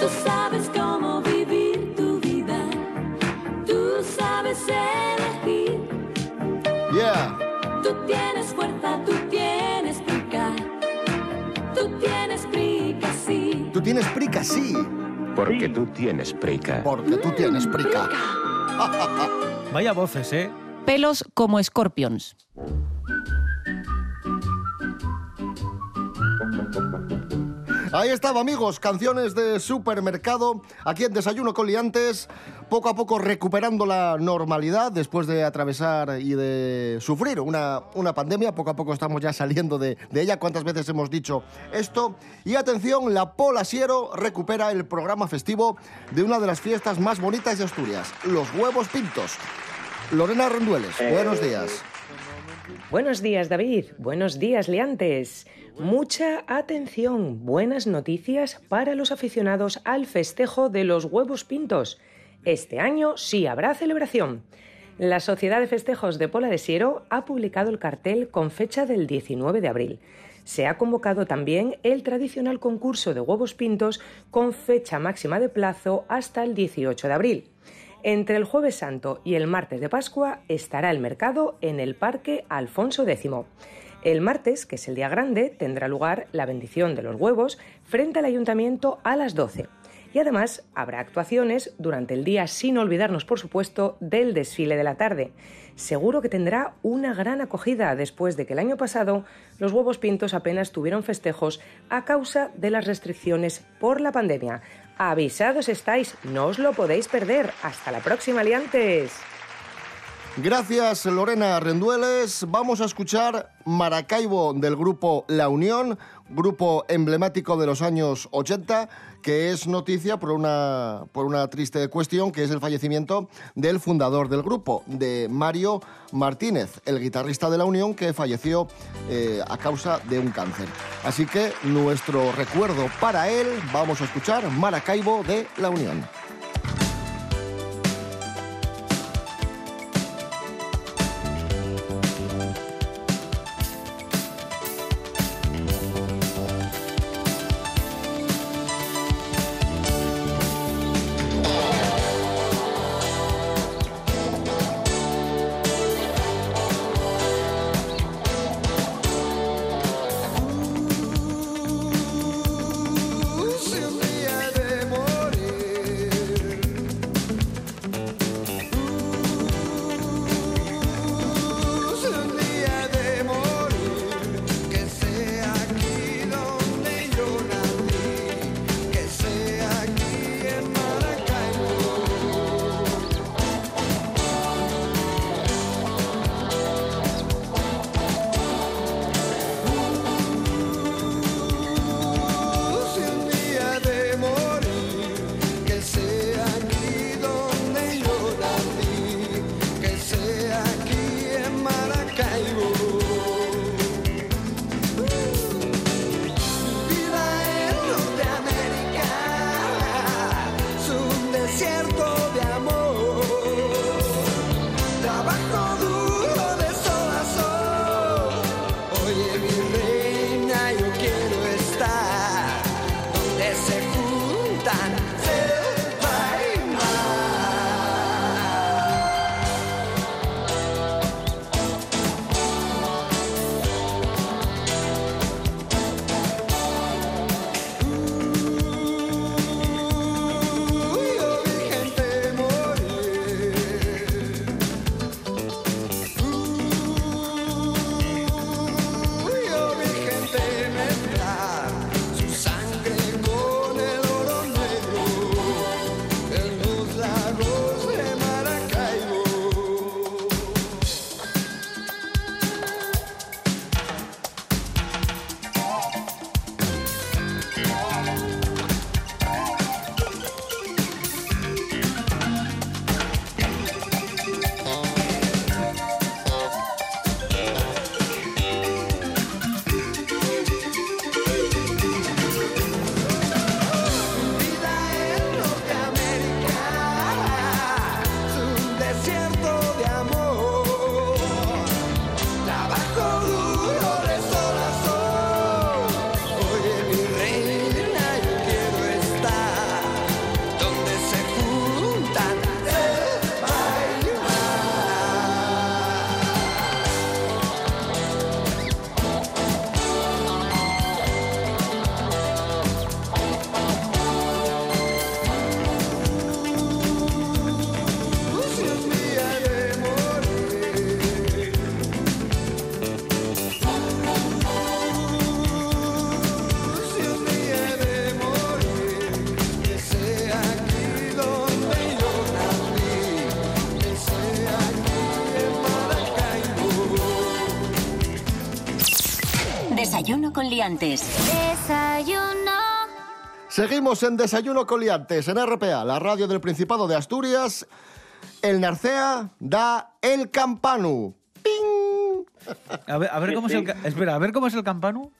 Tú sabes cómo sabes elegir. Yeah. Tú tienes fuerza, tú tienes prica. Tú tienes prica, sí. Tú tienes Prica, sí. Porque tú tienes prica. Porque tú tienes Prica. Vaya voces, ¿eh? Pelos como Scorpions. Ahí estaba, amigos, canciones de supermercado, aquí en Desayuno con Liantes, poco a poco recuperando la normalidad después de atravesar y de sufrir una, una pandemia, poco a poco estamos ya saliendo de, de ella, cuántas veces hemos dicho esto. Y atención, la Pola Siero recupera el programa festivo de una de las fiestas más bonitas de Asturias, los huevos pintos. Lorena Rendueles, buenos días. Buenos días, David. Buenos días, Leantes. Mucha atención. Buenas noticias para los aficionados al festejo de los huevos pintos. Este año sí habrá celebración. La Sociedad de Festejos de Pola de Siero ha publicado el cartel con fecha del 19 de abril. Se ha convocado también el tradicional concurso de huevos pintos con fecha máxima de plazo hasta el 18 de abril. Entre el jueves santo y el martes de Pascua estará el mercado en el Parque Alfonso X. El martes, que es el día grande, tendrá lugar la bendición de los huevos frente al ayuntamiento a las 12. Y además habrá actuaciones durante el día sin olvidarnos, por supuesto, del desfile de la tarde. Seguro que tendrá una gran acogida después de que el año pasado los huevos pintos apenas tuvieron festejos a causa de las restricciones por la pandemia. Avisados estáis, no os lo podéis perder. Hasta la próxima, liantes. Gracias Lorena Rendueles. Vamos a escuchar Maracaibo del grupo La Unión, grupo emblemático de los años 80, que es noticia por una, por una triste cuestión, que es el fallecimiento del fundador del grupo, de Mario Martínez, el guitarrista de La Unión, que falleció eh, a causa de un cáncer. Así que nuestro recuerdo para él, vamos a escuchar Maracaibo de La Unión. Con liantes. Desayuno. Seguimos en Desayuno con liantes en RPA, la radio del Principado de Asturias. El Narcea da el campanu. ¡Ping! A ver, a ver cómo es el... ca- Espera, a ver cómo es el campano.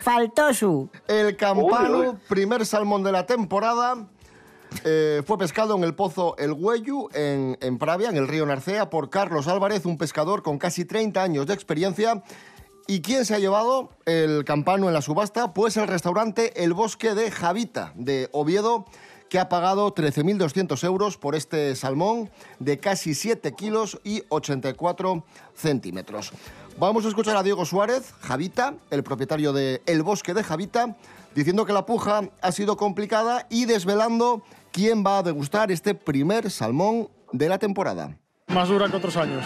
Faltosu. El campanu, Uy, uy. primer salmón de la temporada, eh, fue pescado en el pozo El Güellu, en, en Pravia, en el río Narcea, por Carlos Álvarez, un pescador con casi 30 años de experiencia. ¿Y quién se ha llevado el campano en la subasta? Pues el restaurante El Bosque de Javita, de Oviedo, que ha pagado 13.200 euros por este salmón de casi 7 kilos y 84 centímetros. Vamos a escuchar a Diego Suárez, Javita, el propietario de El Bosque de Javita, diciendo que la puja ha sido complicada y desvelando quién va a degustar este primer salmón de la temporada. Más dura que otros años.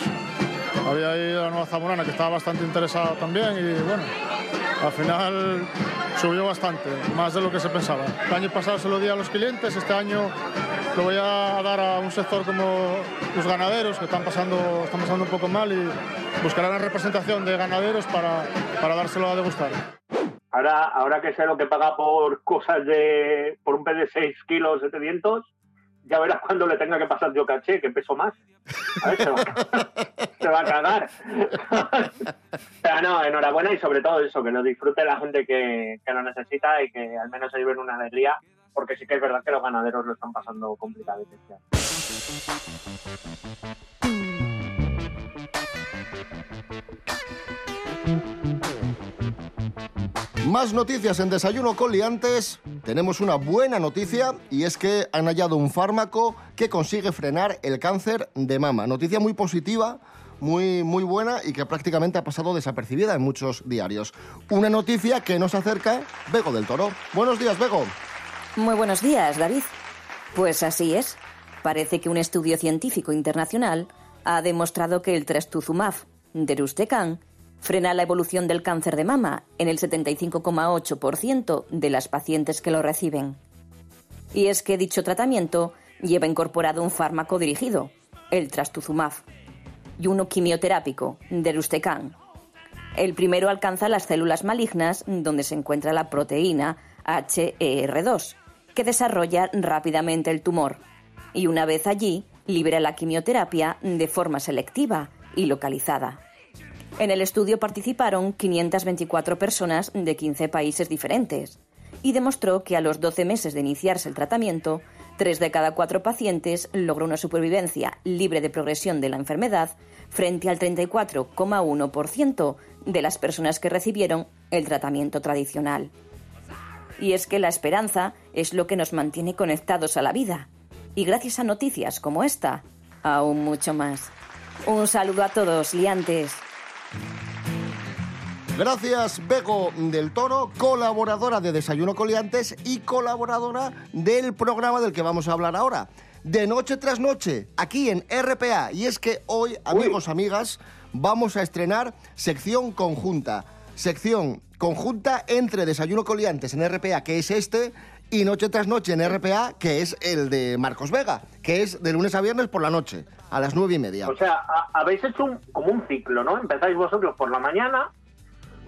Había ido a Nueva Zamorana, que estaba bastante interesada también, y bueno, al final subió bastante, más de lo que se pensaba. El año pasado se lo di a los clientes, este año lo voy a dar a un sector como los ganaderos, que están pasando, están pasando un poco mal, y buscarán la representación de ganaderos para, para dárselo a degustar. Ahora, ahora que sé lo que paga por cosas de. por un pez de 6 kilos 700, ya verás cuando le tenga que pasar yo caché, que peso más. A ver, se va, a cagar. Pero no, enhorabuena y sobre todo eso, que lo disfrute la gente que, que lo necesita y que al menos se lleven una alegría, porque sí que es verdad que los ganaderos lo están pasando complicado. este Más noticias en Desayuno con Liantes. Tenemos una buena noticia y es que han hallado un fármaco que consigue frenar el cáncer de mama. Noticia muy positiva, muy, muy buena y que prácticamente ha pasado desapercibida en muchos diarios. Una noticia que nos acerca Bego del Toro. Buenos días, Bego. Muy buenos días, David. Pues así es. Parece que un estudio científico internacional ha demostrado que el trastuzumab de Rustecan frena la evolución del cáncer de mama en el 75,8% de las pacientes que lo reciben. Y es que dicho tratamiento lleva incorporado un fármaco dirigido, el trastuzumab, y uno quimioterápico, Deruxtecan. El primero alcanza las células malignas donde se encuentra la proteína HER2, que desarrolla rápidamente el tumor, y una vez allí, libera la quimioterapia de forma selectiva y localizada. En el estudio participaron 524 personas de 15 países diferentes y demostró que a los 12 meses de iniciarse el tratamiento, 3 de cada 4 pacientes logró una supervivencia libre de progresión de la enfermedad frente al 34,1% de las personas que recibieron el tratamiento tradicional. Y es que la esperanza es lo que nos mantiene conectados a la vida. Y gracias a noticias como esta, aún mucho más. Un saludo a todos, liantes. Gracias, Bego del Toro, colaboradora de Desayuno Coliantes y colaboradora del programa del que vamos a hablar ahora. De noche tras noche, aquí en RPA. Y es que hoy, amigos, amigas, vamos a estrenar sección conjunta. Sección conjunta entre Desayuno Coliantes en RPA, que es este, y Noche tras Noche en RPA, que es el de Marcos Vega, que es de lunes a viernes por la noche, a las nueve y media. O sea, ha- habéis hecho un- como un ciclo, ¿no? Empezáis vosotros por la mañana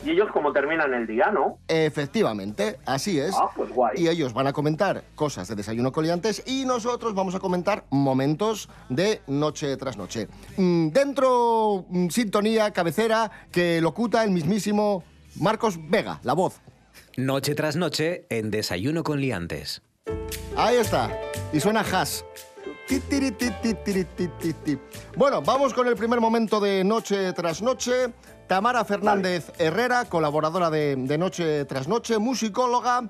y ellos como terminan el día, ¿no? Efectivamente, así es. Ah, pues guay. Y ellos van a comentar cosas de Desayuno Coliantes y nosotros vamos a comentar momentos de noche tras noche. Mm, Dentro, mm, sintonía, cabecera, que locuta el mismísimo Marcos Vega, la voz. Noche tras noche en Desayuno con Liantes. Ahí está. Y suena Has. Bueno, vamos con el primer momento de Noche tras Noche. Tamara Fernández Herrera, colaboradora de, de Noche tras Noche, musicóloga,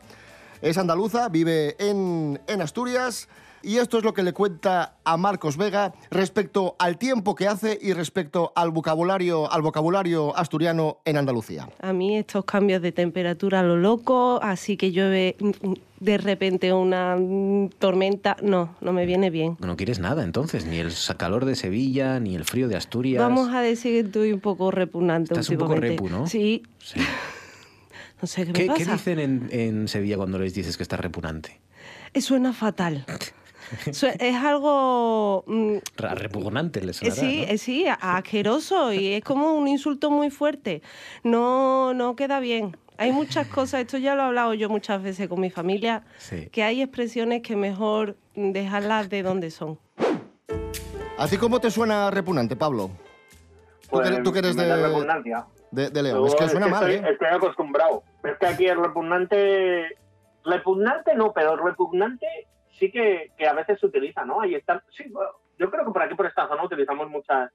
es andaluza, vive en, en Asturias. Y esto es lo que le cuenta a Marcos Vega respecto al tiempo que hace y respecto al vocabulario, al vocabulario asturiano en Andalucía. A mí estos cambios de temperatura a lo loco, así que llueve mm, de repente una mm, tormenta, no, no me viene bien. No quieres nada entonces, ni el calor de Sevilla, ni el frío de Asturias. Vamos a decir que estoy un poco repugnante Estás un poco repu, ¿no? Sí. Sí. No sé qué, ¿Qué, me qué pasa. dicen en, en Sevilla cuando les dices que está repugnante? Eh, Suena fatal. Es algo mm, Repugnante les sonará, sí, ¿no? eh, sí, asqueroso y es como un insulto muy fuerte. No, no queda bien. Hay muchas cosas, esto ya lo he hablado yo muchas veces con mi familia, Sí. que hay expresiones que mejor dejarlas de donde son. ¿A ti cómo te suena repugnante, Pablo? Tú que, Pues, tú que eres de, de, de León. Es que suena mal, estoy, ¿eh? estoy acostumbrado. Es que aquí es repugnante. Repugnante no, pero repugnante sí que, que a veces se utiliza, ¿no? Ahí está. Sí, bueno, yo creo que por aquí, por esta zona, utilizamos muchas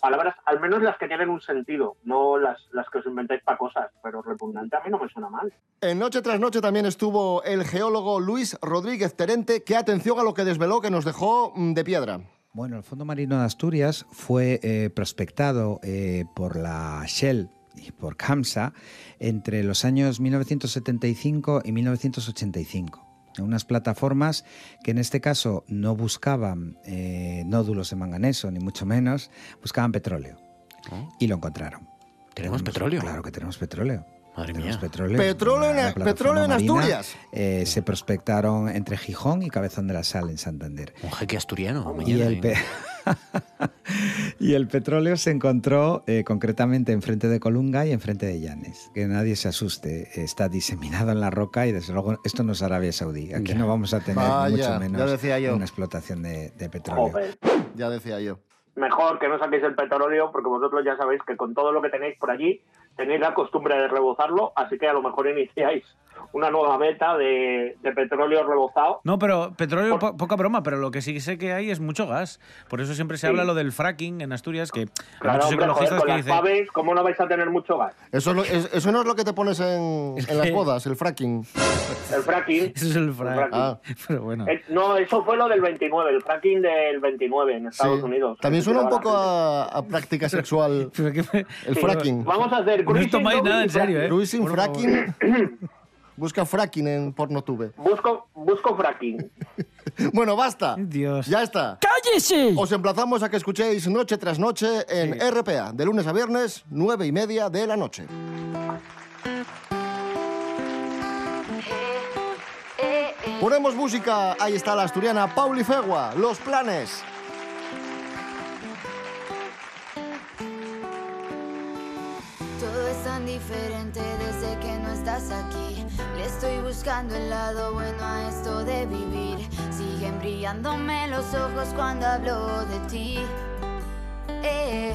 palabras, al menos las que tienen un sentido, no las, las que os inventáis para cosas. Pero repugnante a mí no me suena mal. En Noche tras Noche también estuvo el geólogo Luis Rodríguez Terente, que atención a lo que desveló, que nos dejó mm, de piedra. Bueno, el Fondo Marino de Asturias fue eh, prospectado eh, por la Shell y por CAMSA entre los años 1975 y 1985. Unas plataformas que en este caso no buscaban eh, nódulos de manganeso, ni mucho menos, buscaban petróleo. Y lo encontraron. ¿Tenemos petróleo? Claro que tenemos petróleo. Madre Tenemos mía. petróleo. Petróleo en- petróleo en marina, Asturias. eh, se prospectaron entre Gijón y Cabezón de la Sal, en Santander. Un jeque asturiano. Y mañana, el, pe- y el petróleo se encontró eh, concretamente enfrente de Colunga y enfrente de Llanes. Que nadie se asuste, está diseminado en la roca y desde luego esto no es Arabia Saudí. Aquí Ya. no vamos a tener Vaya, mucho ya menos decía yo. una explotación de, de petróleo. Joder. Ya decía yo. Mejor que no saquéis el petróleo porque vosotros ya sabéis que con todo lo que tenéis por allí tenéis la costumbre de rebozarlo, así que a lo mejor iniciáis una nueva meta de, de petróleo rebozado. No, pero petróleo, po- poca broma, pero lo que sí sé que hay es mucho gas. Por eso siempre se Sí. habla lo del fracking en Asturias, que hay Claro, muchos hombre, joder, ecologistas con que las dicen... paves, ¿cómo no vais a tener mucho gas? Eso, es lo- es- eso no es lo que te pones en, en las bodas, el fracking. El fracking. Eso es el El fracking. Ah. Pero bueno. Eh, No, eso fue lo del 29, el fracking del 29 en Estados Sí. Unidos. También suena un poco a, a práctica sexual Pero que me- el Sí, fracking. Vamos a hacer No tomáis nada en serio, ¿eh? Cruising, fracking. Busca fracking en Pornotube. Busco, busco fracking. Bueno, basta. Dios. Ya está. ¡Cállese! Os emplazamos a que escuchéis noche tras noche en RPA, de lunes a viernes, nueve y media de la noche. Ponemos música, ahí está la asturiana Pauli Fegua, Los Planes. Todo es tan diferente desde que no estás aquí. Le estoy buscando el lado bueno a esto de vivir. Siguen brillándome los ojos cuando hablo de ti. Eh.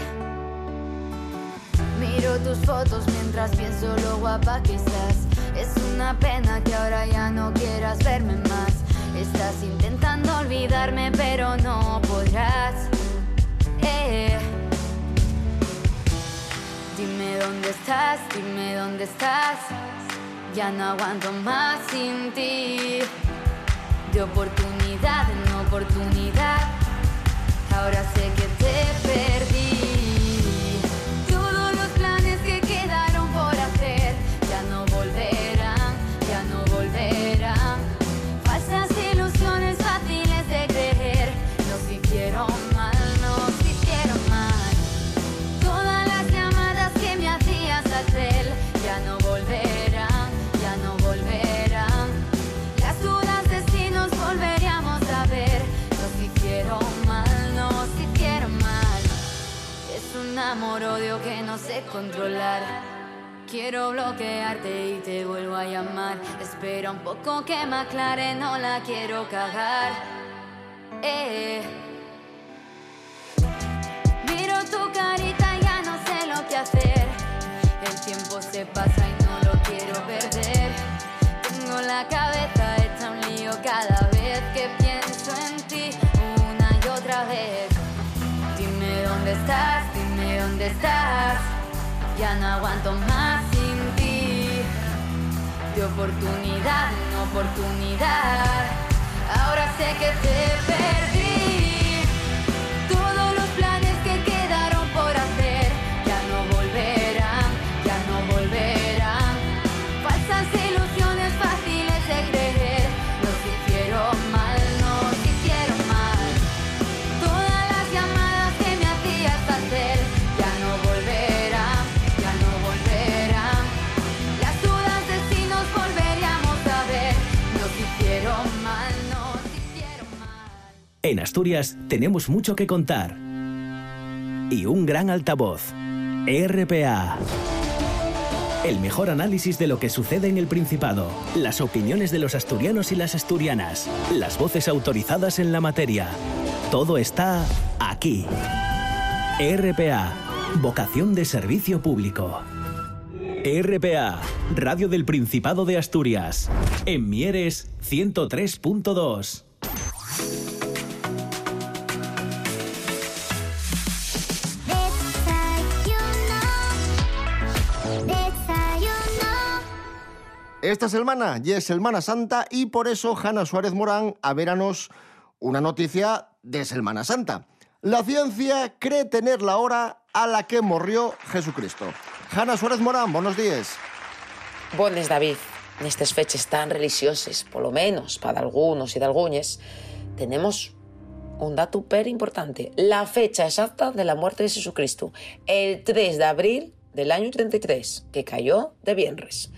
Miro tus fotos mientras pienso lo guapa que estás. Es una pena que ahora ya no quieras verme más. Estás intentando olvidarme, pero no podrás. Dónde estás, dime dónde estás. Ya no aguanto más sin ti. De oportunidad en oportunidad. Ahora sé que Es un amor-odio que no sé controlar. Quiero bloquearte y te vuelvo a llamar. Espera un poco que me aclare, no la quiero cagar. Eh. Miro tu carita y ya no sé lo que hacer. El tiempo se pasa y no lo quiero perder. Tengo la cabeza Ya no aguanto más sin ti. De oportunidad en oportunidad. Ahora sé que te perdí. Asturias tenemos mucho que contar. Y un gran altavoz. RPA. El mejor análisis de lo que sucede en el Principado. Las opiniones de los asturianos y las asturianas. Las voces autorizadas en la materia. Todo está aquí. RPA. Vocación de servicio público. RPA. Radio del Principado de Asturias. En Mieres 103.2. Esta semana ya es Semana Santa y por eso Hanna Suárez Morán a veranos una noticia de Semana Santa. La ciencia cree tener la hora a la que murió Jesucristo. Hanna Suárez Morán, buenos días. Bones, David. Nestes fechas tan religioses, polo menos para algunos y de alguñes, tenemos un dato per importante. La fecha exacta de la muerte de Jesucristo. El 3 de abril del año 33, que cayó de viernes.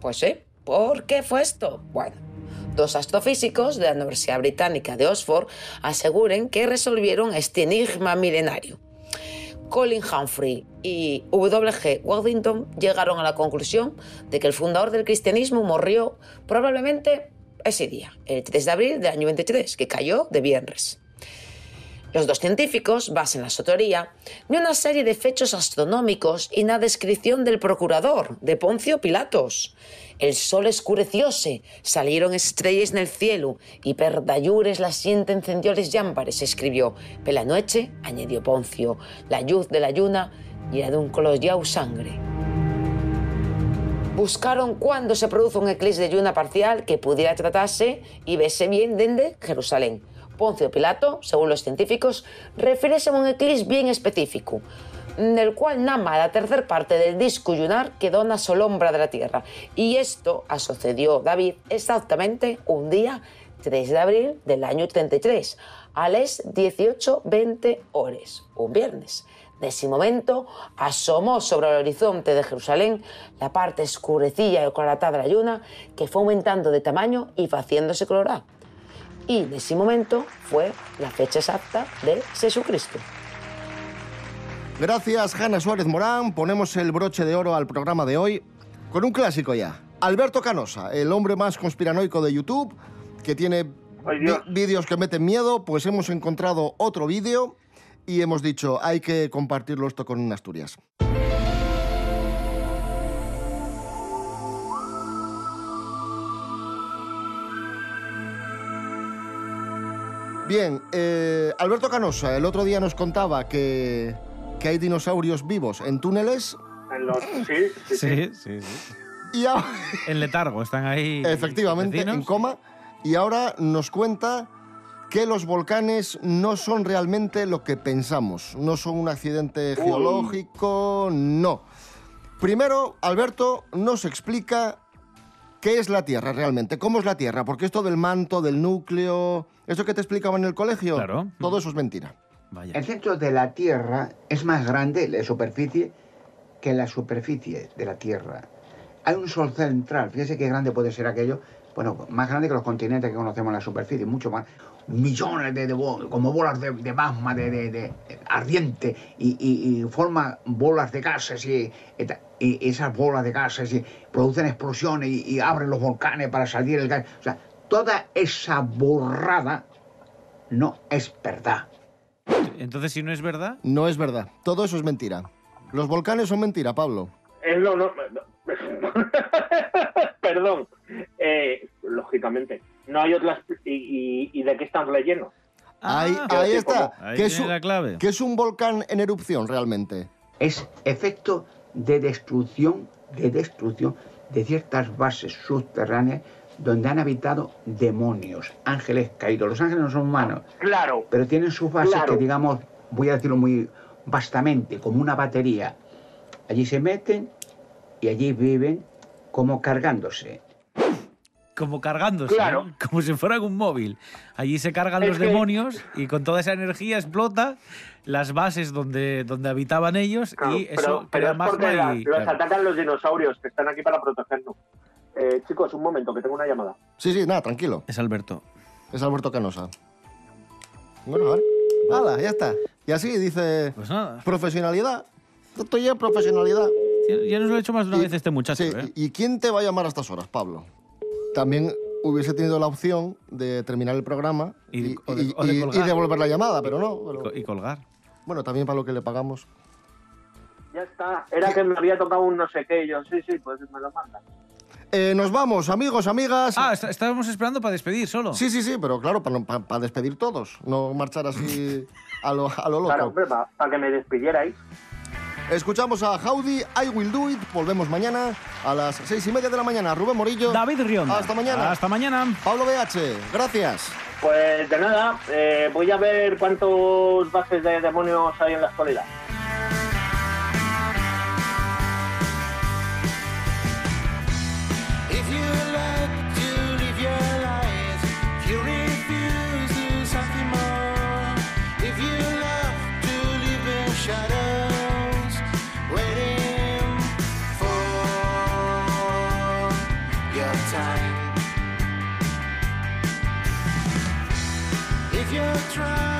Pues sí, ¿por qué fue esto? Bueno, dos astrofísicos de la Universidad Británica de Oxford aseguran que resolvieron este enigma milenario. Colin Humphrey y W.G. Waddington llegaron a la conclusión de que el fundador del cristianismo murió probablemente ese día, el 3 de abril del año 23, que cayó de viernes. Los dos científicos basan la su teoría en una serie de fechos astronómicos y na descripción del procurador, de Poncio Pilatos. El sol escurecióse, salieron estrellas en el cielo y per dallures la siente encendió les llámpares, escribió. Pela noche, añadió Poncio, la luz de la luna y era de un color yau sangre. Buscaron cuándo se produce un eclipse de luna parcial que pudiera tratarse y verse bien desde Jerusalén. Poncio Pilato, según los científicos, refiere a un eclipse bien específico, del cual más la tercera parte del disco lunar quedó en la solombra de la Tierra. Y esto sucedió, David, exactamente un día 3 de abril del año 33, a las 18.20 horas, un viernes. De ese momento asomó sobre el horizonte de Jerusalén la parte escurecilla y coloratada de la luna que fue aumentando de tamaño y haciéndose colorada. Y en ese momento fue la fecha exacta de Jesucristo. Gracias, Hanna Suárez Morán. Ponemos el broche de oro al programa de hoy con un clásico ya. Alberto Canosa, el hombre más conspiranoico de YouTube, que tiene vídeos que meten miedo, pues hemos encontrado otro vídeo y hemos dicho, hay que compartirlo esto con Asturias. Bien, eh, Alberto Canosa, el otro día nos contaba que, que hay dinosaurios vivos en túneles En los- sí, sí, sí. Sí, sí, sí. y ahora... En letargo, están ahí. Efectivamente, vecinos. en coma. Y ahora nos cuenta que los volcanes no son realmente lo que pensamos. No son un accidente geológico, no. Primero, Alberto nos explica qué es la Tierra realmente, cómo es la Tierra, porque esto del manto, del núcleo, eso que te explicaban en el colegio, todo eso es mentira. El centro de la Tierra es más grande, la superficie, que la superficie de la Tierra. Hay un sol central, fíjese qué grande puede ser aquello, bueno, más grande que los continentes que conocemos en la superficie, mucho más. Millones de, de como bolas de, de magma, de, de- de ardiente, y, y- y forma bolas de gases, y, y ta- y esas bolas de gases y producen explosiones y, y abren los volcanes para salir el gas. O sea, toda esa borrada no es verdad. Entonces, si no es verdad, No es verdad, todo eso es mentira. Los volcanes son mentira, Pablo. Es lo no- Perdón. Eh, lógicamente. No hay otras. ¿Y, y, y de qué están rellenos? ahí Ah. ahí Sí, está. Ahí ¿Qué es, la clave. qué es un volcán en erupción realmente? es efecto de destrucción, de destrucción de ciertas bases subterráneas donde han habitado demonios, ángeles caídos. Los ángeles no son humanos, Claro. pero tienen sus bases Claro. que, digamos, voy a decirlo muy vastamente, como una batería. Allí se meten y allí viven como cargándose. como cargándose, Claro. ¿no? como si fueran un móvil. Allí se cargan Es los que- demonios y con toda esa energía explota las bases donde, donde habitaban ellos y eso pero, es porque magma la- y... los claro. atacan los dinosaurios que están aquí para protegernos. Eh, chicos, un momento, que tengo una llamada. Sí, sí, nada, tranquilo. Es Alberto. Es Alberto Canosa. Bueno, a ver. Hala, ya está. Y así dice... Pues nada. Profesionalidad. Esto ya es profesionalidad. Ya nos lo ha hecho más de una vez este muchacho, Sí, ¿eh? ¿y quién te va a llamar a estas horas, Pablo? También hubiese tenido la opción de terminar el programa y, o de- y- o de y- colgar. y devolver la llamada, pero no. pero- Y colgar. Bueno, también para lo que le pagamos. Ya está. Era que me había tocado un no sé qué. y yo, sí, sí, pues me lo mandan. Eh, nos vamos, amigos, amigas. Ah, está- estábamos esperando para despedir solo. Sí, sí, sí, pero claro, para, para despedir todos, no marchar así a lo, a lo loco. Claro, hombre, para, para que me despidierais. Escuchamos a Howdy, I Will Do It. Volvemos mañana a las seis y media de la mañana. Rubén Morillo. David Rionda. Hasta mañana. Hasta mañana. Pablo BH. Gracias. Pues de nada, eh, voy a ver cuántos bases de demonios hay en la actualidad. try.